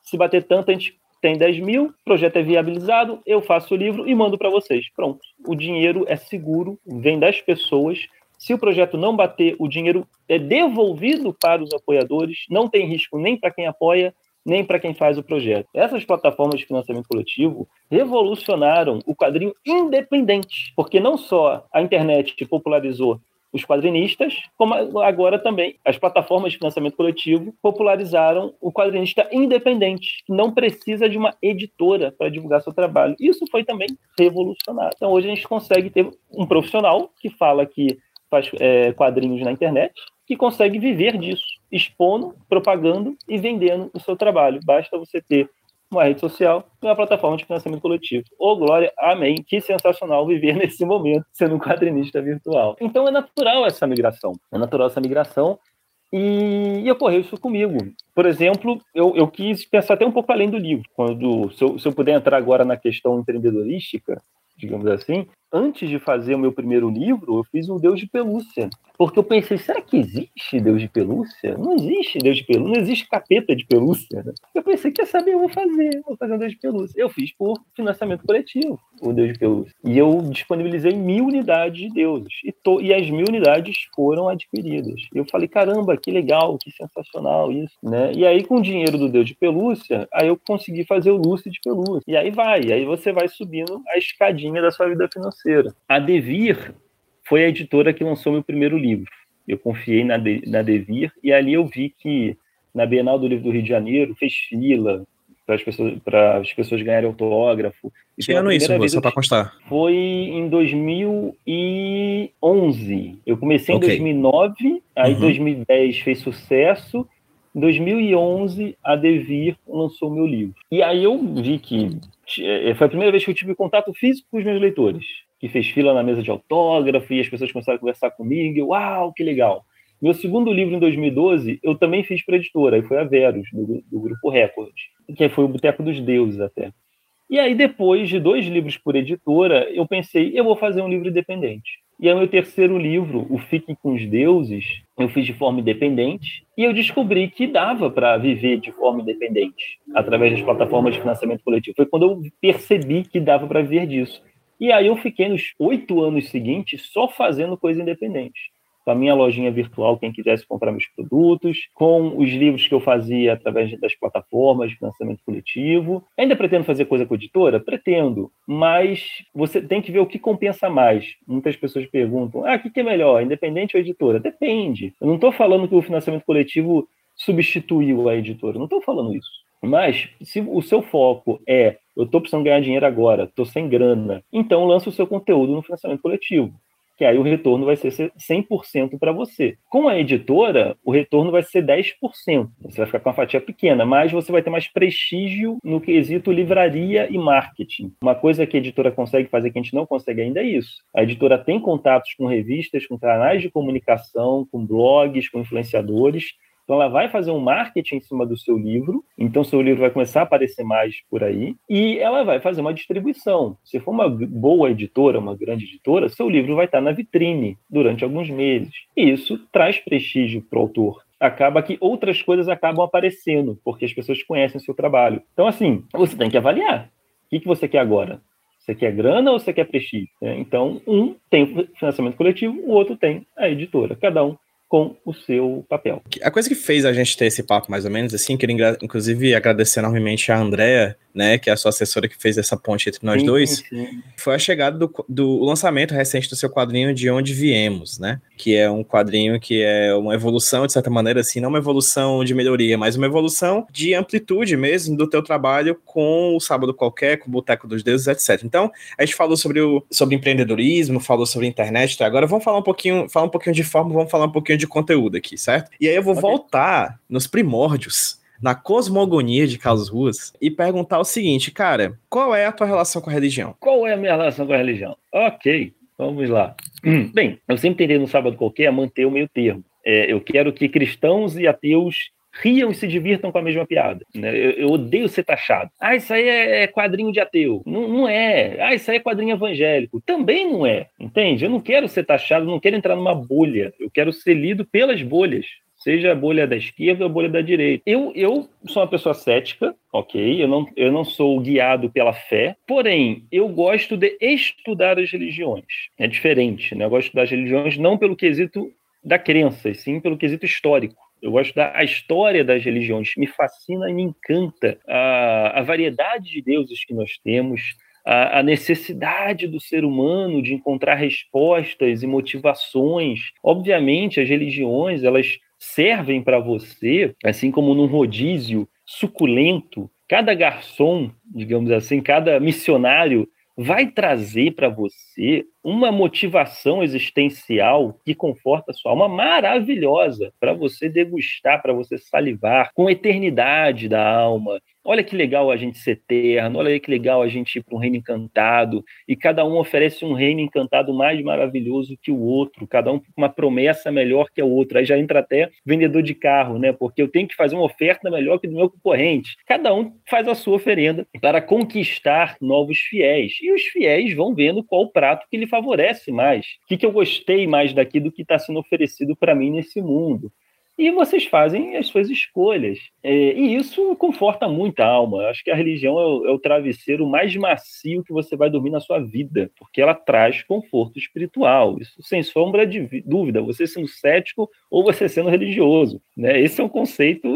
se bater tanto, a gente tem 10 mil, o projeto é viabilizado, eu faço o livro e mando para vocês. Pronto. O dinheiro é seguro, vem das pessoas. Se o projeto não bater, o dinheiro é devolvido para os apoiadores, não tem risco nem para quem apoia, nem para quem faz o projeto. Essas plataformas de financiamento coletivo revolucionaram o quadrinho independente, porque não só a internet popularizou os quadrinistas, como agora também as plataformas de financiamento coletivo popularizaram o quadrinista independente, que não precisa de uma editora para divulgar seu trabalho. Isso foi também revolucionário. Então hoje a gente consegue ter um profissional que fala que faz é, quadrinhos na internet, que consegue viver disso, expondo, propagando e vendendo o seu trabalho. Basta você ter uma rede social e uma plataforma de financiamento coletivo. Ô, glória, amém. Que sensacional viver nesse momento sendo um quadrinista virtual. Então é natural essa migração. É natural essa migração e, e ocorreu isso comigo. Por exemplo, eu, eu, quis pensar até um pouco além do livro. Quando, se eu, se eu puder entrar agora na questão empreendedorística, digamos assim, antes de fazer o meu primeiro livro, eu fiz um Deus de Pelúcia. Porque eu pensei, será que existe Deus de pelúcia? Não existe Deus de pelúcia, não existe capeta de pelúcia. Né? Eu pensei, quer saber, eu vou fazer, vou fazer um Deus de pelúcia. Eu fiz por financiamento coletivo o Deus de pelúcia. E eu disponibilizei mil unidades de deuses. E, to, e as mil unidades foram adquiridas. Eu falei, caramba, que legal, que sensacional isso. Né? E aí, com o dinheiro do Deus de pelúcia, aí eu consegui fazer o Lúcio de pelúcia. E aí vai, aí você vai subindo a escadinha da sua vida financeira. A Devir foi a editora que lançou meu primeiro livro. Eu confiei na, de, na Devir e ali eu vi que na Bienal do Livro do Rio de Janeiro fez fila para as pessoas, para as pessoas ganharem autógrafo. Que ano isso, só para constar? Foi em 2011. Eu comecei em okay. 2009, aí uhum. 2010 fez sucesso, em 2011 a Devir lançou meu livro. E aí eu vi que eh, foi a primeira vez que eu tive contato físico com os meus leitores que fez fila na mesa de autógrafo e as pessoas começaram a conversar comigo. Eu, Uau, que legal! Meu segundo livro, em 2012, eu também fiz para editora, e foi a Verus, do, do Grupo Record, que foi o Boteco dos Deuses até. E aí, depois de dois livros por editora, eu pensei, eu vou fazer um livro independente. E aí, meu terceiro livro, O Fique com os Deuses, eu fiz de forma independente e eu descobri que dava para viver de forma independente através das plataformas de financiamento coletivo. Foi quando eu percebi que dava para viver disso. E aí eu fiquei nos oito anos seguintes só fazendo coisa independente com a minha lojinha virtual, quem quisesse comprar meus produtos, com os livros que eu fazia através das plataformas de financiamento coletivo. Ainda pretendo fazer coisa com a editora? Pretendo, mas você tem que ver o que compensa mais. Muitas pessoas perguntam: ah, o que é melhor, independente ou editora? Depende. Eu não estou falando que o financiamento coletivo substituiu a editora, não estou falando isso. Mas se o seu foco é eu estou precisando ganhar dinheiro agora, estou sem grana, então lança o seu conteúdo no financiamento coletivo que aí o retorno vai ser 100% para você. Com a editora, o retorno vai ser 10%. Você vai ficar com uma fatia pequena, mas você vai ter mais prestígio no quesito livraria e marketing. Uma coisa que a editora consegue fazer que a gente não consegue ainda é isso. A editora tem contatos com revistas, com canais de comunicação, com blogs, com influenciadores, então, ela vai fazer um marketing em cima do seu livro, então seu livro vai começar a aparecer mais por aí, e ela vai fazer uma distribuição. Se for uma boa editora, uma grande editora, seu livro vai estar na vitrine durante alguns meses. E isso traz prestígio para o autor acaba que outras coisas acabam aparecendo, porque as pessoas conhecem o seu trabalho. Então, assim, você tem que avaliar. O que, que você quer agora? Você quer grana ou você quer prestígio? É, então, um tem financiamento coletivo, o outro tem a editora. Cada um com o seu papel. A coisa que fez a gente ter esse papo, mais ou menos, assim, queria inclusive agradecer enormemente a Andrea, né, que é a sua assessora que fez essa ponte entre nós sim, dois, sim. foi a chegada do, do lançamento recente do seu quadrinho De Onde Viemos, né, que é um quadrinho que é uma evolução, de certa maneira, assim, não uma evolução de melhoria, mas uma evolução de amplitude mesmo do teu trabalho com o Sábado Qualquer, com o Boteco dos Deuses, etc. Então, a gente falou sobre, o, sobre empreendedorismo, falou sobre internet, tá? agora vamos falar um pouquinho, falar um pouquinho de forma, vamos falar um pouquinho de conteúdo aqui, certo? E aí eu vou okay. voltar nos primórdios na cosmogonia de Carlos Ruas e perguntar o seguinte, cara, qual é a tua relação com a religião? Qual é a minha relação com a religião? Ok, vamos lá. Hum, bem, eu sempre tentei no sábado qualquer manter o meio termo. É, eu quero que cristãos e ateus riam e se divirtam com a mesma piada. Né? Eu, eu, odeio ser taxado. Ah, isso aí é, é quadrinho de ateu. Não, não, é. Ah, isso aí é quadrinho evangélico. Também não é. Entende? Eu não quero ser taxado, não quero entrar numa bolha. Eu quero ser lido pelas bolhas seja a bolha da esquerda ou a bolha da direita. Eu, eu sou uma pessoa cética, ok? Eu não, eu não sou guiado pela fé, porém, eu gosto de estudar as religiões. É diferente, né? Eu gosto das religiões não pelo quesito da crença, e sim pelo quesito histórico. Eu gosto da história das religiões, me fascina e me encanta a, a variedade de deuses que nós temos, a, a necessidade do ser humano de encontrar respostas e motivações. Obviamente, as religiões elas servem para você, assim como num rodízio suculento, cada garçom, digamos assim, cada missionário vai trazer para você uma motivação existencial que conforta a sua alma maravilhosa para você degustar, para você salivar com a eternidade da alma, olha que legal a gente ser eterno, olha que legal a gente ir para um reino encantado, e cada um oferece um reino encantado mais maravilhoso que o outro, cada um com uma promessa melhor que o outro. Aí já entra até vendedor de carro, né? Porque eu tenho que fazer uma oferta melhor que do meu concorrente. Cada um faz a sua oferenda para conquistar novos fiéis. E os fiéis vão vendo qual prato que lhe favorece mais. O que, que eu gostei mais daqui do que está sendo oferecido para mim nesse mundo e vocês fazem as suas escolhas. É, e isso conforta muito a alma. Eu acho que a religião é o, é o, travesseiro mais macio que você vai dormir na sua vida, porque ela traz conforto espiritual. Isso sem sombra de dúvida, você sendo cético ou você sendo religioso. Né? Esse é um conceito.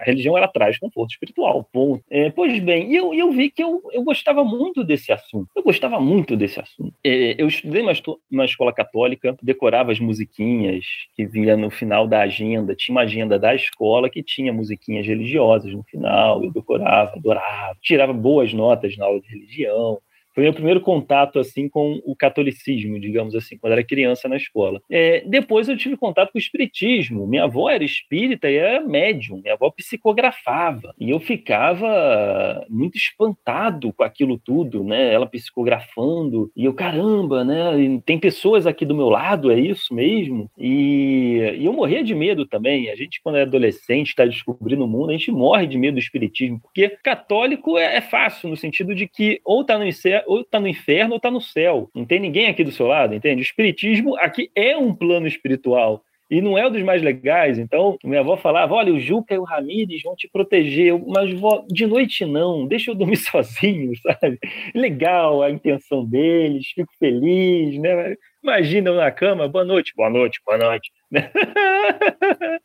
A religião ela traz conforto espiritual. Ponto. É, pois bem, e eu, eu vi que eu, eu gostava muito desse assunto. Eu gostava muito desse assunto. É, eu estudei numa escola católica, decorava as musiquinhas que vinha no final da agenda tinha uma agenda da escola que tinha musiquinhas religiosas no final, eu decorava, adorava, tirava boas notas na aula de religião. Foi meu primeiro contato assim com o catolicismo, digamos assim, quando era criança na escola. É, depois eu tive contato com o espiritismo. Minha avó era espírita e era médium. Minha avó psicografava e eu ficava muito espantado com aquilo tudo, né? Ela psicografando e eu caramba, né? Tem pessoas aqui do meu lado, é isso mesmo? E, e eu morria de medo também. A gente quando é adolescente está descobrindo o mundo, a gente morre de medo do espiritismo porque católico é, é fácil no sentido de que ou está no ou tá no inferno ou tá no céu. Não tem ninguém aqui do seu lado, entende? O espiritismo aqui é um plano espiritual. E não é um dos mais legais. Então, minha avó falava: olha, o Juca e o Ramires vão te proteger. Mas, vó, de noite não, deixa eu dormir sozinho, sabe? Legal a intenção deles, fico feliz, né? Imagina na cama, boa noite, boa noite, boa noite.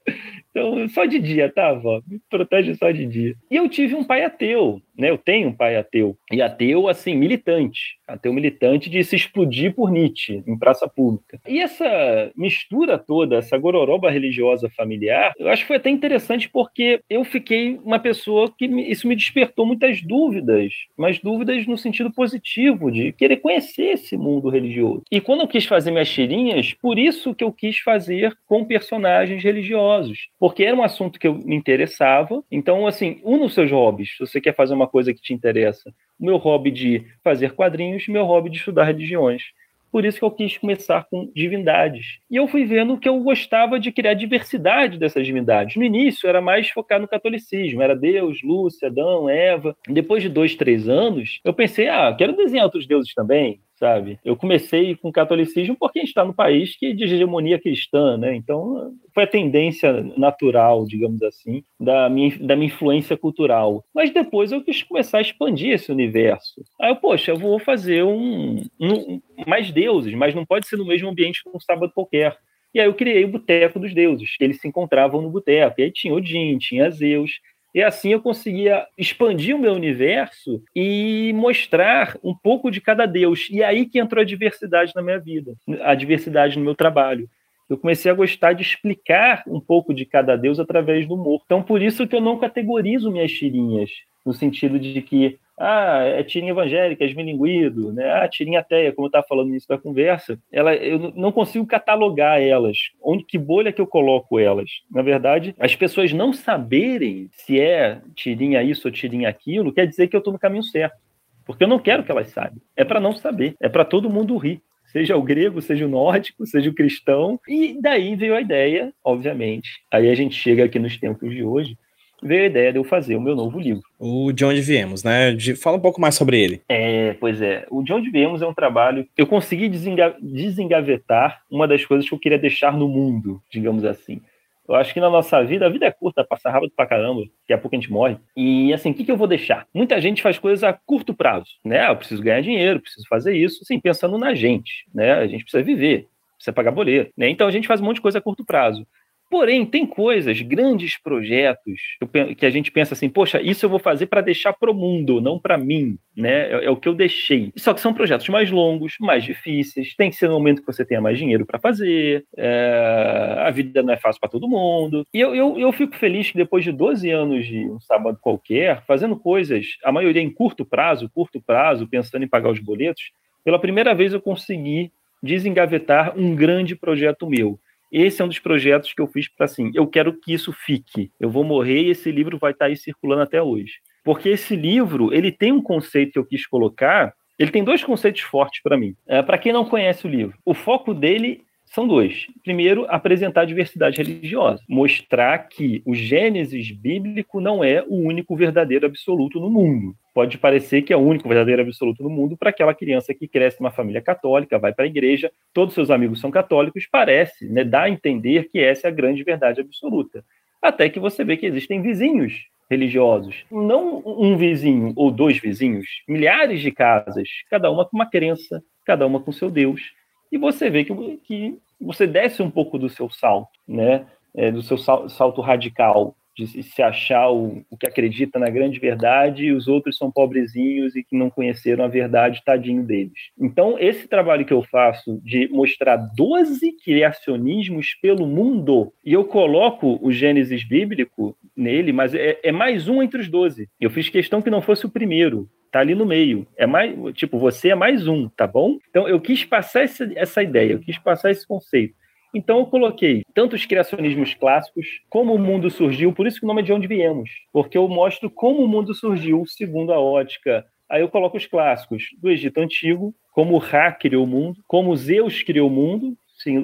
então, só de dia, tá, vó? Me protege só de dia. E eu tive um pai ateu, né? Eu tenho um pai ateu. E ateu, assim, militante. Ateu militante de se explodir por Nietzsche em praça pública. E essa mistura toda, essa gororoba religiosa familiar, eu acho que foi até interessante porque eu fiquei uma pessoa que me, isso me despertou muitas dúvidas, mas dúvidas no sentido positivo, de querer conhecer esse mundo religioso. E quando eu quis fazer minhas tirinhas, por isso que eu quis fazer com personagens religiosos, porque era um assunto que eu me interessava. Então, assim, um dos seus hobbies, se você quer fazer uma coisa que te interessa, o meu hobby de fazer quadrinhos, meu hobby de estudar religiões. Por isso que eu quis começar com divindades. E eu fui vendo que eu gostava de criar diversidade dessas divindades. No início era mais focar no catolicismo, era Deus, Lúcia, Adão, Eva. Depois de dois, três anos, eu pensei, ah, quero desenhar outros deuses também sabe? Eu comecei com o catolicismo porque a gente está no país que de hegemonia cristã, né? Então foi a tendência natural, digamos assim, da minha, da minha influência cultural. Mas depois eu quis começar a expandir esse universo. Aí eu, poxa, eu vou fazer um, um mais deuses, mas não pode ser no mesmo ambiente que um sábado qualquer. E aí eu criei o Boteco dos Deuses, que eles se encontravam no boteco. E aí tinha Odin, tinha Zeus, e assim eu conseguia expandir o meu universo e mostrar um pouco de cada deus. E aí que entrou a diversidade na minha vida, a diversidade no meu trabalho. Eu comecei a gostar de explicar um pouco de cada deus através do humor. Então, por isso que eu não categorizo minhas tirinhas, no sentido de que ah, é tirinha evangélica, é esmilinguido, né? Ah, tirinha ateia, como eu estava falando no início da conversa, ela, eu não consigo catalogar elas. Onde que bolha que eu coloco elas? Na verdade, as pessoas não saberem se é tirinha isso ou tirinha aquilo, quer dizer que eu estou no caminho certo. Porque eu não quero que elas saibam. É para não saber. É para todo mundo rir seja o grego, seja o nórdico, seja o cristão. E daí veio a ideia, obviamente. Aí a gente chega aqui nos tempos de hoje, veio a ideia de eu fazer o meu novo livro. O De Onde Viemos, né? De, fala um pouco mais sobre ele. É, pois é. O De Onde Viemos é um trabalho. Eu consegui desenga desengavetar uma das coisas que eu queria deixar no mundo, digamos assim. Eu acho que na nossa vida, a vida é curta, passa rápido pra caramba, daqui a pouco a gente morre. E assim, o que, que eu vou deixar? Muita gente faz coisas a curto prazo, né? Ah, eu preciso ganhar dinheiro, preciso fazer isso, assim, pensando na gente, né? A gente precisa viver, precisa pagar boleto, né? Então a gente faz um monte de coisa a curto prazo. Porém, tem coisas, grandes projetos, que a gente pensa assim, poxa, isso eu vou fazer para deixar para o mundo, não para mim, né? É, é, o que eu deixei. Só que são projetos mais longos, mais difíceis, tem que ser no momento que você tenha mais dinheiro para fazer, é... a vida não é fácil para todo mundo. E eu, eu, eu fico feliz que depois de 12 anos de um sábado qualquer, fazendo coisas, a maioria em curto prazo, curto prazo, pensando em pagar os boletos, pela primeira vez eu consegui desengavetar um grande projeto meu esse é um dos projetos que eu fiz para assim, eu quero que isso fique. Eu vou morrer e esse livro vai estar tá aí circulando até hoje. Porque esse livro, ele tem um conceito que eu quis colocar, ele tem dois conceitos fortes para mim. É, para quem não conhece o livro, o foco dele são dois. Primeiro, apresentar a diversidade religiosa, mostrar que o Gênesis bíblico não é o único verdadeiro absoluto no mundo. Pode parecer que é o único verdadeiro absoluto no mundo para aquela criança que cresce numa família católica, vai para a igreja, todos seus amigos são católicos, parece, né, dá a entender que essa é a grande verdade absoluta. Até que você vê que existem vizinhos religiosos. Não um vizinho ou dois vizinhos, milhares de casas, cada uma com uma crença, cada uma com seu Deus e você vê que, que você desce um pouco do seu salto, né? É, do seu salto radical, de se achar o, o, que acredita na grande verdade e os outros são pobrezinhos e que não conheceram a verdade, tadinho deles. Então, esse trabalho que eu faço de mostrar 12 criacionismos pelo mundo, e eu coloco o Gênesis bíblico nele, mas é, é mais um entre os 12. Eu fiz questão que não fosse o primeiro, tá ali no meio. É mais, tipo, você é mais um, tá bom? Então eu quis passar essa, essa ideia, eu quis passar esse conceito. Então eu coloquei tanto os criacionismos clássicos, como o mundo surgiu, por isso que o nome é de onde viemos, porque eu mostro como o mundo surgiu segundo a ótica. Aí eu coloco os clássicos do Egito Antigo, como Ra criou o mundo, como Zeus criou o mundo,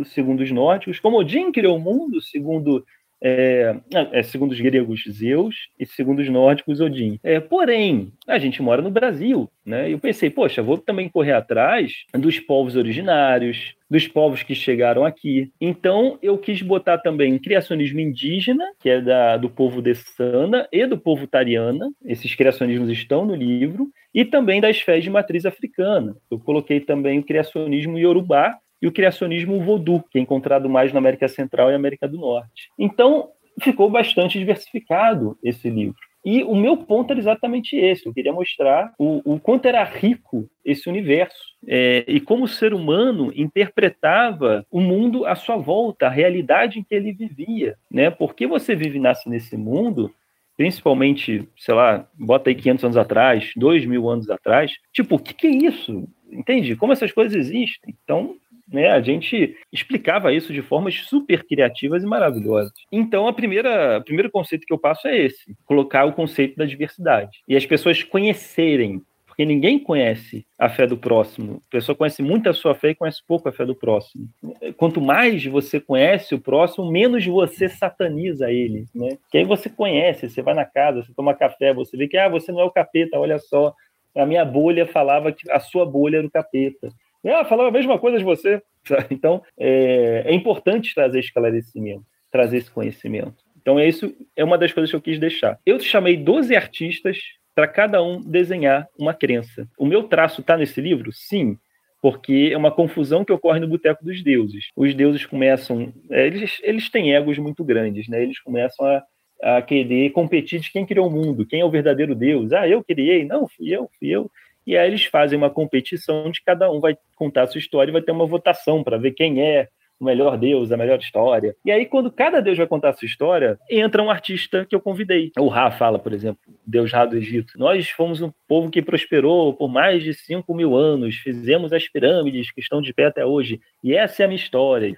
segundo os nórdicos, como Odin criou o mundo, segundo é, é, segundo os gregos, Zeus, e segundo os nórdicos, Odin. É, porém, a gente mora no Brasil, né? Eu pensei, poxa, vou também correr atrás dos povos originários, dos povos que chegaram aqui. Então, eu quis botar também criacionismo indígena, que é da, do povo Dessana e do povo Tariana. Esses criacionismos estão no livro. E também das fés de matriz africana. Eu coloquei também o criacionismo iorubá, e o criacionismo voodoo, que é encontrado mais na América Central e América do Norte. Então, ficou bastante diversificado esse livro. E o meu ponto era exatamente esse. Eu queria mostrar o, o quanto era rico esse universo é, e como o ser humano interpretava o mundo à sua volta, a realidade em que ele vivia. Né? Porque você vive e nasce nesse mundo, principalmente, sei lá, bota aí 500 anos atrás, 2 mil anos atrás. Tipo, o que, que é isso? Entende? Como essas coisas existem? Então, né, a gente explicava isso de formas super criativas e maravilhosas. Então, a primeira, o primeiro conceito que eu passo é esse: colocar o conceito da diversidade. E as pessoas conhecerem porque ninguém conhece a fé do próximo. A pessoa conhece muito a sua fé e conhece pouco a fé do próximo. Quanto mais você conhece o próximo, menos você sataniza ele, né? Que aí você conhece, você vai na casa, você toma café, você vê que ah, você não é o capeta, olha só. A minha bolha falava que a sua bolha era o capeta. Ah, falava a mesma coisa de você. Então, é, é importante trazer esclarecimento, trazer esse conhecimento. Então, é isso é uma das coisas que eu quis deixar. Eu chamei 12 artistas para cada um desenhar uma crença. O meu traço está nesse livro? Sim, porque é uma confusão que ocorre no Boteco dos Deuses. Os deuses começam. É, eles, eles têm egos muito grandes, né? Eles começam a, a querer competir de quem criou o mundo, quem é o verdadeiro Deus. Ah, eu criei, não, fui eu, fui eu. E aí eles fazem uma competição onde cada um vai contar a sua história e vai ter uma votação para ver quem é o melhor Deus, a melhor história. E aí, quando cada Deus vai contar a sua história, entra um artista que eu convidei. O Ra fala, por exemplo, Deus Ra do Egito. Nós fomos um povo que prosperou por mais de 5 mil anos, fizemos as pirâmides que estão de pé até hoje. E essa é a minha história.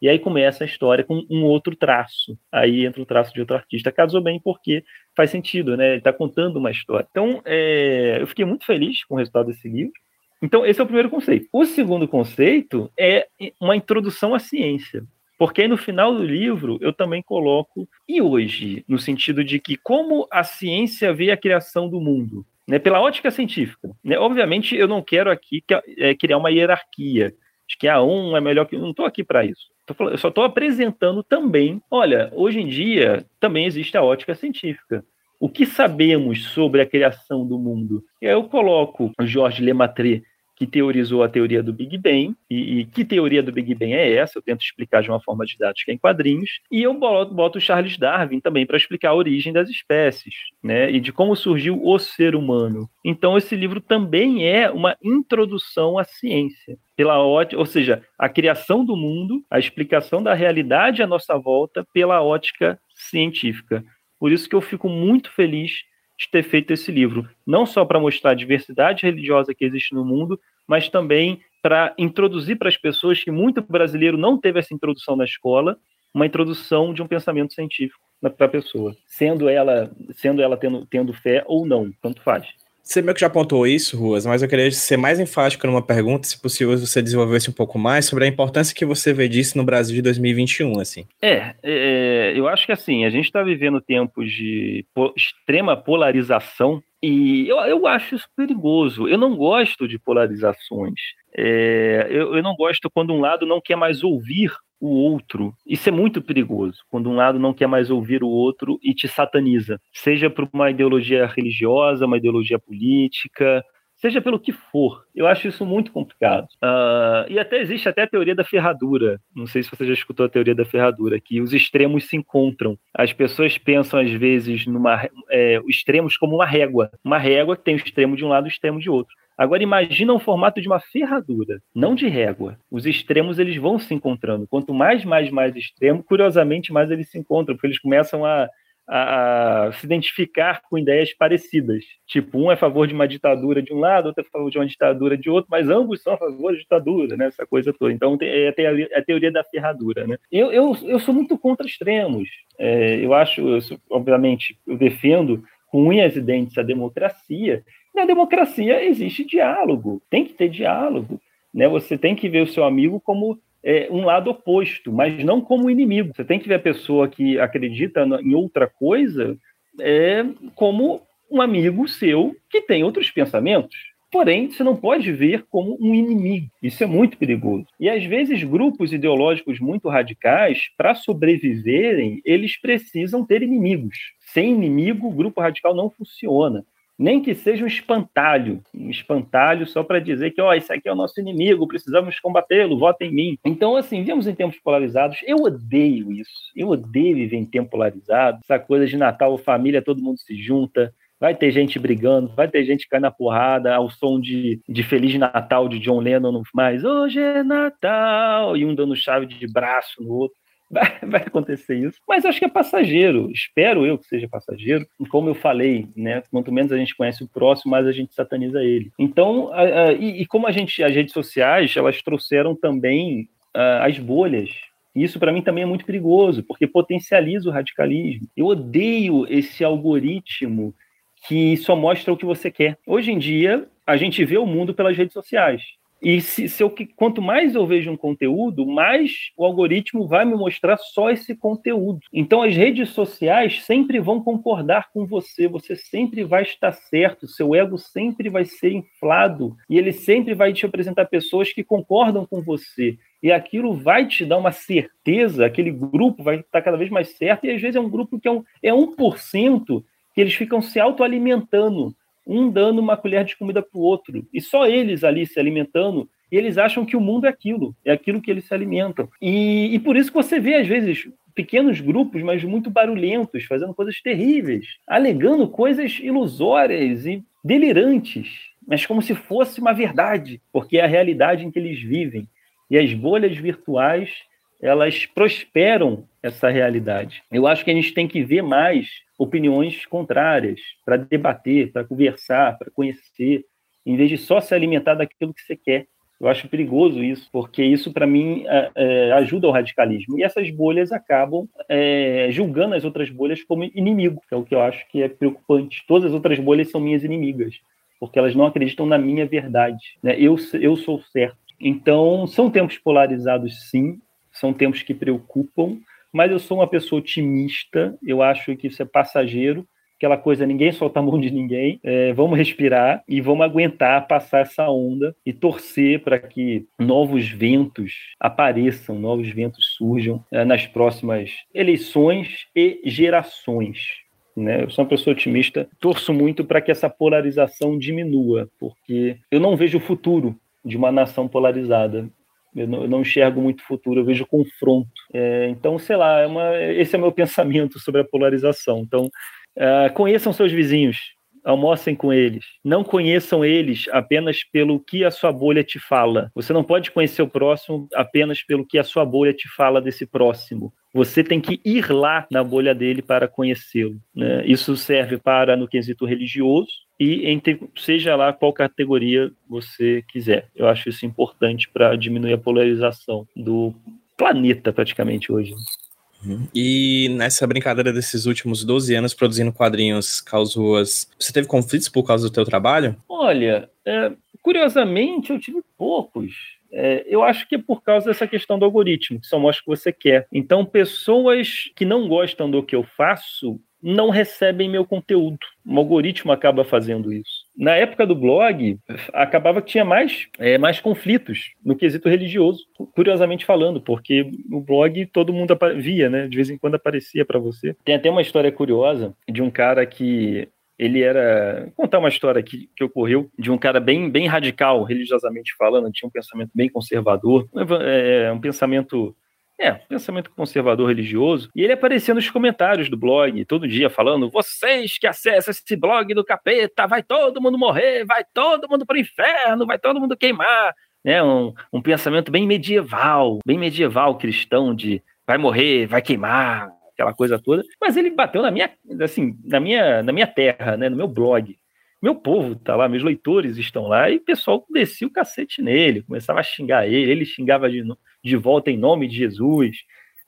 E aí começa a história com um outro traço. Aí entra o traço de outro artista. Casou bem porque faz sentido, né? Ele está contando uma história. Então, é, eu fiquei muito feliz com o resultado desse livro. Então, esse é o primeiro conceito. O segundo conceito é uma introdução à ciência. Porque aí no final do livro eu também coloco, e hoje, no sentido de que como a ciência vê a criação do mundo, né, pela ótica científica. Né? Obviamente, eu não quero aqui é, criar uma hierarquia, de que a um é melhor que. Não estou aqui para isso. Eu só estou apresentando também. Olha, hoje em dia também existe a ótica científica. O que sabemos sobre a criação do mundo? E aí eu coloco o Jorge Lemaitre que teorizou a teoria do Big Bang. E, e, que teoria do Big Bang é essa? Eu tento explicar de uma forma didática em quadrinhos. E eu boto, boto Charles Darwin também para explicar a origem das espécies, né? E de como surgiu o ser humano. Então, esse livro também é uma introdução à ciência. Pela ótica, ou seja, a criação do mundo, a explicação da realidade à nossa volta pela ótica científica. Por isso que eu fico muito feliz de ter feito esse livro, não só para mostrar a diversidade religiosa que existe no mundo, mas também para introduzir para as pessoas que muito brasileiro não teve essa introdução na escola, uma introdução de um pensamento científico para a pessoa, sendo ela sendo ela tendo, tendo fé ou não, tanto faz. Você meio que já apontou isso, Ruas, mas eu queria ser mais enfático numa pergunta, se possível você desenvolvesse um pouco mais sobre a importância que você vê disso no Brasil de 2021, assim. É, é eu acho que assim, a gente está vivendo tempos de extrema polarização e eu, eu acho isso perigoso. Eu não gosto de polarizações. É, eu, eu não gosto quando um lado não quer mais ouvir o outro. Isso é muito perigoso, quando um lado não quer mais ouvir o outro e te sataniza, seja por uma ideologia religiosa, uma ideologia política, seja pelo que for. Eu acho isso muito complicado. Uh, e até existe até a teoria da ferradura. Não sei se você já escutou a teoria da ferradura, que os extremos se encontram. As pessoas pensam, às vezes, numa, é, extremos como uma régua. Uma régua que tem o extremo de um lado e o extremo de outro. Agora imagina o formato de uma ferradura, não de régua. Os extremos eles vão se encontrando. Quanto mais, mais, mais extremo, curiosamente mais eles se encontram, porque eles começam a, a, a, se identificar com ideias parecidas. Tipo, um é a favor de uma ditadura de um lado, outro é a favor de uma ditadura de outro, mas ambos são a favor da ditadura, né? Essa coisa toda. Então é teoria, é a teoria da ferradura, né? Eu, eu, eu sou muito contra extremos. É, eu acho, eu sou, obviamente, eu defendo com unhas e dentes a democracia, na democracia existe diálogo, tem que ter diálogo. Né? Você tem que ver o seu amigo como é, um lado oposto, mas não como inimigo. Você tem que ver a pessoa que acredita em outra coisa é, como um amigo seu que tem outros pensamentos. Porém, você não pode ver como um inimigo. Isso é muito perigoso. E às vezes, grupos ideológicos muito radicais, para sobreviverem, eles precisam ter inimigos. Sem inimigo, o grupo radical não funciona nem que seja um espantalho, um espantalho só para dizer que, ó, isso aqui é o nosso inimigo, precisamos combatê-lo, vota em mim. Então, assim, vivemos em tempos polarizados. Eu odeio isso. Eu odeio viver em tempo polarizado. Essa coisa de Natal, família, todo mundo se junta. Vai ter gente brigando, vai ter gente caindo na porrada ao som de, de Feliz Natal de John Lennon, mais hoje é Natal, e um dando chave de braço no outro. Vai, vai, acontecer isso. Mas acho que é passageiro. Espero eu que seja passageiro. Como eu falei, né? Quanto menos a gente conhece o próximo, mais a gente sataniza ele. Então, a, a, e, e, como a gente, as redes sociais, elas trouxeram também a, as bolhas. Isso para mim também é muito perigoso, porque potencializa o radicalismo. Eu odeio esse algoritmo que só mostra o que você quer. Hoje em dia, a gente vê o mundo pelas redes sociais. E se, se eu, quanto mais eu vejo um conteúdo, mais o algoritmo vai me mostrar só esse conteúdo. Então as redes sociais sempre vão concordar com você, você sempre vai estar certo, seu ego sempre vai ser inflado. E ele sempre vai te apresentar pessoas que concordam com você. E aquilo vai te dar uma certeza, aquele grupo vai estar cada vez mais certo, e às vezes é um grupo que é, um, é 1% que eles ficam se autoalimentando um dando uma colher de comida para o outro, e só eles ali se alimentando, e eles acham que o mundo é aquilo, é aquilo que eles se alimentam. E, e por isso que você vê, às vezes, pequenos grupos, mas muito barulhentos, fazendo coisas terríveis, alegando coisas ilusórias e delirantes, mas como se fosse uma verdade, porque é a realidade em que eles vivem. E as bolhas virtuais, elas prosperam essa realidade. Eu acho que a gente tem que ver mais opiniões contrárias, para debater, para conversar, para conhecer, em vez de só se alimentar daquilo que você quer. Eu acho perigoso isso, porque isso, para mim, é, ajuda ao radicalismo. E essas bolhas acabam é, julgando as outras bolhas como inimigo, que é o que eu acho que é preocupante. Todas as outras bolhas são minhas inimigas, porque elas não acreditam na minha verdade. Né? Eu, eu sou certo. Então, são tempos polarizados, sim, são tempos que preocupam, mas eu sou uma pessoa otimista, eu acho que isso é passageiro, aquela coisa, ninguém solta a mão de ninguém, é, vamos respirar e vamos aguentar passar essa onda e torcer para que novos ventos apareçam, novos ventos surjam é, nas próximas eleições e gerações. Né? Eu sou uma pessoa otimista, torço muito para que essa polarização diminua, porque eu não vejo o futuro de uma nação polarizada. Eu não, eu não, enxergo muito futuro, eu vejo confronto. É, então, sei lá, é uma, esse é o meu pensamento sobre a polarização. Então, é, conheçam seus vizinhos, almocem com eles. Não conheçam eles apenas pelo que a sua bolha te fala. Você não pode conhecer o próximo apenas pelo que a sua bolha te fala desse próximo. Você tem que ir lá na bolha dele para conhecê-lo. Né? Isso serve para no quesito religioso, e seja lá qual categoria você quiser. Eu acho isso importante para diminuir a polarização do planeta praticamente hoje. Uhum. E nessa brincadeira desses últimos 12 anos produzindo quadrinhos Caos Ruas, você teve conflitos por causa do teu trabalho? Olha, é, curiosamente eu tive poucos. É, eu acho que é por causa dessa questão do algoritmo, que só mostra o que você quer. Então, pessoas que não gostam do que eu faço não recebem meu conteúdo. O algoritmo acaba fazendo isso. Na época do blog, acabava que tinha mais, é, mais conflitos no quesito religioso, curiosamente falando, porque o blog todo mundo via, né? De vez em quando aparecia para você. Tem até uma história curiosa de um cara que ele era. Vou contar uma história que, que ocorreu de um cara bem, bem radical, religiosamente falando, tinha um pensamento bem conservador, é, um pensamento é, pensamento conservador religioso. E ele aparecia nos comentários do blog, todo dia, falando: vocês que acessam esse blog do capeta, vai todo mundo morrer, vai todo mundo para o inferno, vai todo mundo queimar. É um, um pensamento bem medieval, bem medieval cristão, de vai morrer, vai queimar, aquela coisa toda. Mas ele bateu na minha, assim, na minha, na minha terra, né, no meu blog. Meu povo tá lá, meus leitores estão lá, e o pessoal descia o cacete nele, começava a xingar ele, ele xingava de, de volta em nome de Jesus.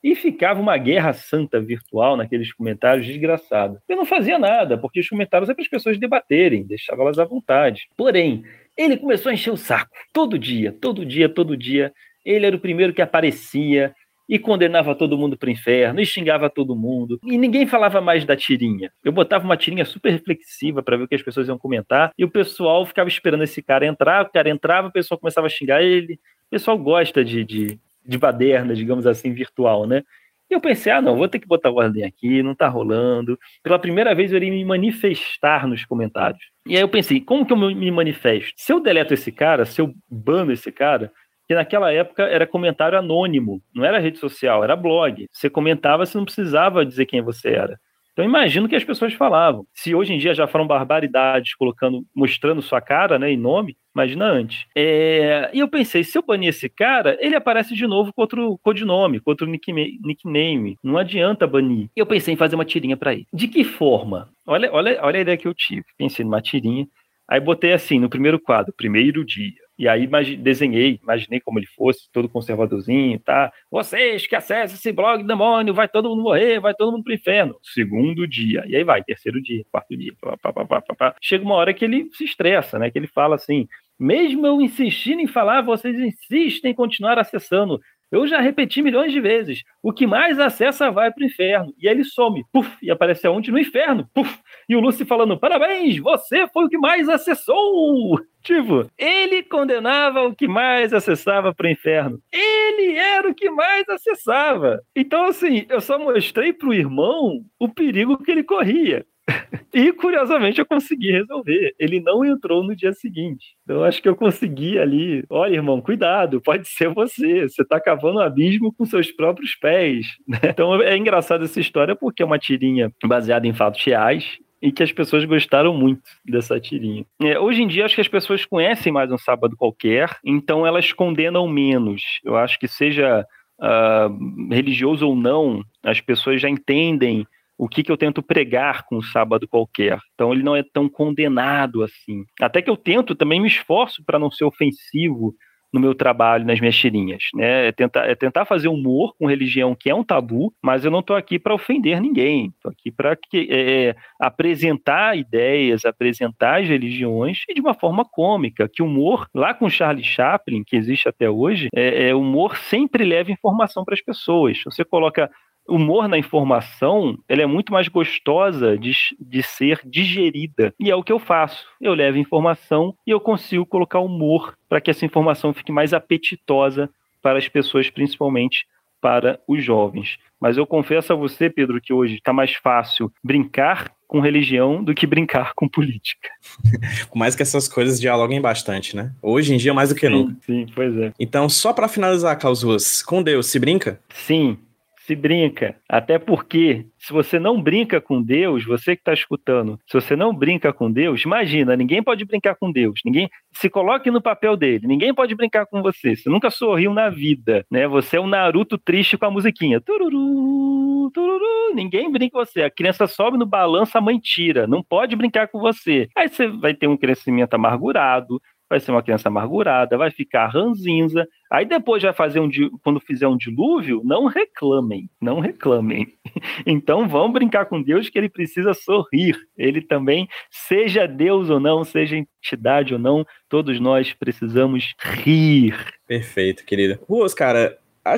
E ficava uma guerra santa virtual naqueles comentários desgraçado. Eu não fazia nada, porque os comentários é para as pessoas debaterem, deixava elas à vontade. Porém, ele começou a encher o saco. Todo dia, todo dia, todo dia, Ele era o primeiro que aparecia e condenava todo mundo para o inferno, e xingava todo mundo, e ninguém falava mais da tirinha. Eu botava uma tirinha super reflexiva para ver o que as pessoas iam comentar, e o pessoal ficava esperando esse cara entrar, o cara entrava, o pessoal começava a xingar ele. O pessoal gosta de, de, de baderna, digamos assim, virtual, né? E eu pensei, ah, não, vou ter que botar ordem aqui, não tá rolando. Pela primeira vez eu iria me manifestar nos comentários. E aí eu pensei, como que eu me manifesto? Se eu deleto esse cara, se eu bando esse cara, que naquela época era comentário anônimo, não era rede social, era blog. Você comentava, você não precisava dizer quem você era. Então imagino que as pessoas falavam. Se hoje em dia já falam barbaridades, colocando, mostrando sua cara, né, e nome, imagina antes. É... E eu pensei, se eu banir esse cara, ele aparece de novo com outro codinome, com outro nickname. Não adianta banir. E eu pensei em fazer uma tirinha para ele. De que forma? Olha, olha, olha a ideia que eu tive. Pensei numa tirinha. Aí botei assim, no primeiro quadro, primeiro dia. E aí desenhei, imaginei como ele fosse, todo conservadorzinho, tá? Vocês que acessam esse blog demônio, vai todo mundo morrer, vai todo mundo pro inferno. Segundo dia. E aí vai, terceiro dia, quarto dia. Pá, pá, pá, Chega uma hora que ele se estressa, né? Que ele fala assim: mesmo eu insistindo em falar, vocês insistem em continuar acessando. Eu já repeti milhões de vezes. O que mais acessa vai para o inferno. E aí ele some, puf, e aparece aonde? No inferno, puf. E o Lúcio falando: parabéns, você foi o que mais acessou. Tipo, ele condenava o que mais acessava para o inferno. Ele era o que mais acessava. Então, assim, eu só mostrei para o irmão o perigo que ele corria. E curiosamente eu consegui resolver. Ele não entrou no dia seguinte. Então acho que eu consegui ali. Olha, irmão, cuidado, pode ser você. Você está cavando um abismo com seus próprios pés. Então é engraçada essa história porque é uma tirinha baseada em fatos reais e que as pessoas gostaram muito dessa tirinha. É, hoje em dia, acho que as pessoas conhecem mais um sábado qualquer, então elas condenam menos. Eu acho que seja uh, religioso ou não, as pessoas já entendem o que, que eu tento pregar com o sábado qualquer. Então ele não é tão condenado assim. Até que eu tento também me esforço para não ser ofensivo no meu trabalho, nas minhas tirinhas. Né? É, tentar, é tentar fazer humor com religião, que é um tabu, mas eu não estou aqui para ofender ninguém. Estou aqui para é, é, apresentar ideias, apresentar as religiões e de uma forma cômica. Que humor, lá com Charlie Chaplin, que existe até hoje, é, é humor sempre leva informação para as pessoas. Você coloca humor na informação, ela é muito mais gostosa de, de ser digerida. E é o que eu faço. Eu levo informação e eu consigo colocar humor para que essa informação fique mais apetitosa para as pessoas, principalmente para os jovens. Mas eu confesso a você, Pedro, que hoje está mais fácil brincar com religião do que brincar com política. Por mais que essas coisas dialoguem bastante, né? Hoje em dia, mais do que sim, nunca. Sim, pois é. Então, só para finalizar, Clausuas, com Deus, se brinca? Sim, se brinca. Até porque, se você não brinca com Deus, você que está escutando, se você não brinca com Deus, imagina, ninguém pode brincar com Deus. Ninguém se coloque no papel dele. Ninguém pode brincar com você. Você nunca sorriu na vida, né? Você é um Naruto triste com a musiquinha. Tururu, tururu. Ninguém brinca com você. A criança sobe no balanço, a mãe tira. Não pode brincar com você. Aí você vai ter um crescimento amargurado, vai ser uma criança amargurada, vai ficar ranzinza. Aí depois vai fazer um quando fizer um dilúvio, não reclamem, não reclamem. Então vão brincar com Deus que ele precisa sorrir. Ele também, seja Deus ou não, seja entidade ou não, todos nós precisamos rir. Perfeito, querida. Ruas, cara,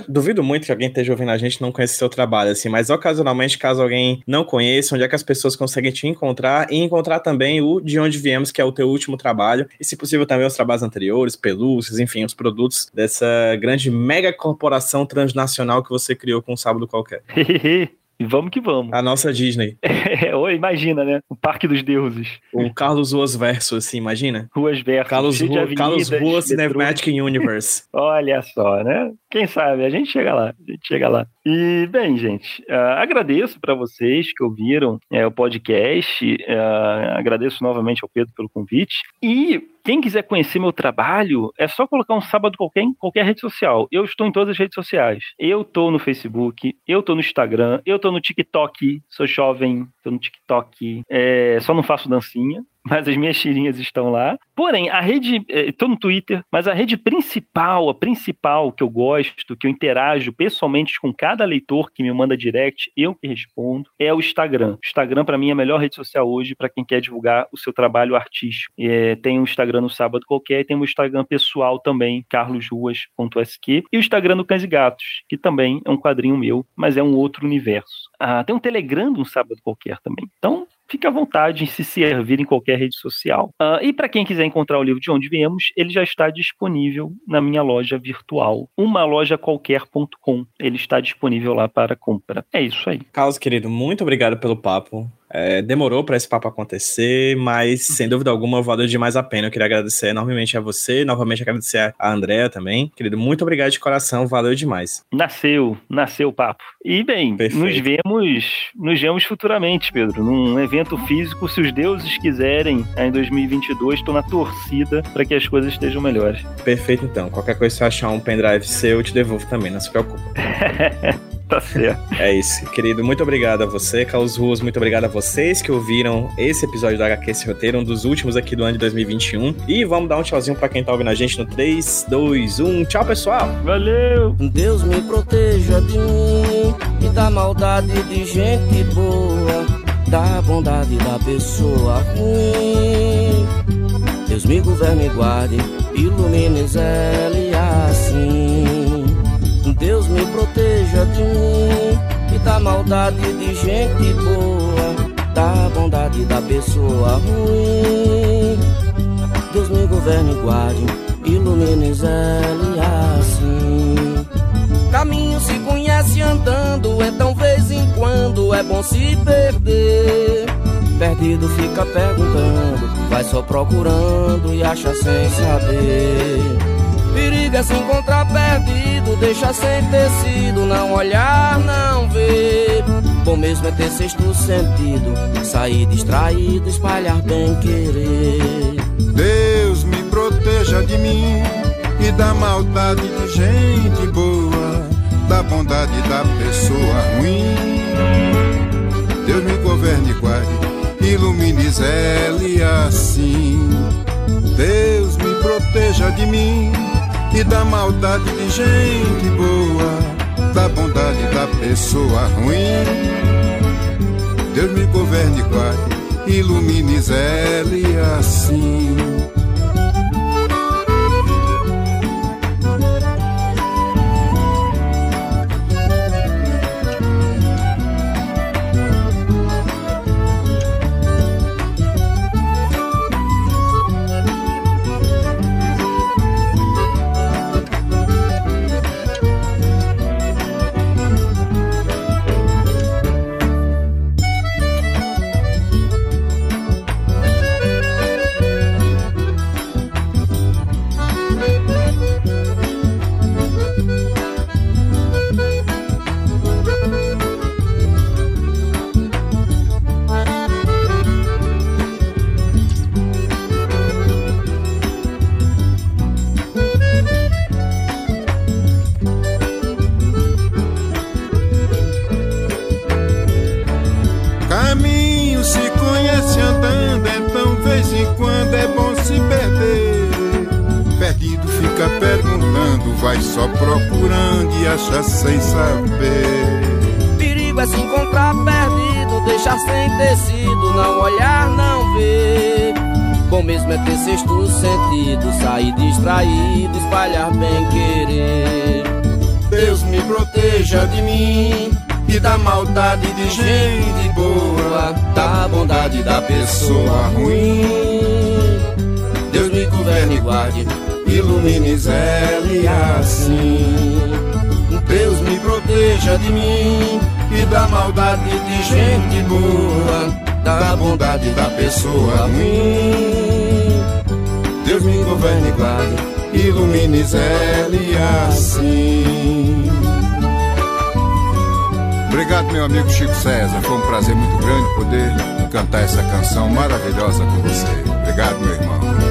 duvido muito que alguém esteja ouvindo a gente não conheça seu trabalho, assim, mas ocasionalmente, caso alguém não conheça, onde é que as pessoas conseguem te encontrar e encontrar também o De Onde Viemos, que é o teu último trabalho, e se possível também os trabalhos anteriores, pelúcias, enfim, os produtos dessa grande mega corporação transnacional que você criou com um sábado qualquer. E vamos que vamos. A nossa Disney. É, ou imagina, né? O Parque dos Deuses. O Carlos Ruas Verso, assim, imagina? Ruas Verso. Carlos, Ru Carlos Ruas Cinematic Universe. Olha só, né? Quem sabe? A gente chega lá. A gente chega lá. E, bem, gente, uh, agradeço para vocês que ouviram uh, o podcast. Uh, agradeço novamente ao Pedro pelo convite. E quem quiser conhecer meu trabalho, é só colocar um sábado qualquer em qualquer rede social. Eu estou em todas as redes sociais. Eu estou no Facebook, eu estou no Instagram, eu estou no TikTok. Sou jovem, estou no TikTok. É, só não faço dancinha, mas as minhas tirinhas estão lá. Porém, a rede, estou no Twitter, mas a rede principal, a principal que eu gosto, que eu interajo pessoalmente com cada leitor que me manda direct, eu que respondo, é o Instagram. O Instagram, para mim, é a melhor rede social hoje para quem quer divulgar o seu trabalho artístico. É, tem o Instagram no Sábado Qualquer e tem o Instagram pessoal também, carlosruas.sq, e o Instagram do Cães e Gatos, que também é um quadrinho meu, mas é um outro universo. Ah, tem um Telegram no Sábado Qualquer também. Então, fique à vontade em se servir em qualquer rede social. Uh, e para quem quiser encontrar o livro de onde viemos, ele já está disponível na minha loja virtual, umalojaqualquer.com. Ele está disponível lá para compra. É isso aí. Carlos, querido, muito obrigado pelo papo. É, demorou para esse papo acontecer, mas sem dúvida alguma valeu demais a pena. Eu queria agradecer enormemente a você, novamente agradecer a Andréa também. Querido, muito obrigado de coração, valeu demais. Nasceu, nasceu o papo. E bem, Perfeito. nos vemos, nos vemos futuramente, Pedro, num evento físico, se os deuses quiserem, em 2022, estou na torcida para que as coisas estejam melhores. Perfeito, então. Qualquer coisa, se eu achar um pendrive seu, eu te devolvo também, não se preocupe. tá certo. É isso, querido. Muito obrigado a você, Carlos Ruas. Muito obrigado a vocês que ouviram esse episódio da HQ Esse Roteiro, um dos últimos aqui do ano de 2021. E vamos dar um tchauzinho pra quem tá ouvindo a gente no 3, 2, 1. Tchau, pessoal. Valeu. Deus me proteja de mim e da maldade de gente boa, da bondade da pessoa ruim. Deus me governe e guarde, ilumine Zé e assim. Deus me proteja de mim e da maldade de gente boa, da bondade da pessoa ruim. Deus me governe e guarde, ilumine zele assim. Caminho se conhece andando, então vez em quando é bom se perder. Perdido fica perguntando, vai só procurando e acha sem saber. Perigo é se encontrar perdido, deixa sem tecido, não olhar, não ver. Bom mesmo é ter sexto sentido, sair distraído, espalhar bem querer. Deus me proteja de mim e da maldade de gente boa, da bondade da pessoa ruim. Deus me governe e guarde, ilumine zele assim. Deus me proteja de mim e da maldade de gente boa, da bondade da pessoa ruim. Deus me governe guarde, ilumine ele assim. Pessoa ruim. Deus me governe e guarde, ilumine Zé assim. Deus me proteja de mim e da maldade de gente boa, da bondade da pessoa ruim. Deus me governe e guarde, ilumine Zé assim. Obrigado, meu amigo Chico César. Foi um prazer muito grande poder cantar essa canção maravilhosa com você. Obrigado, meu irmão.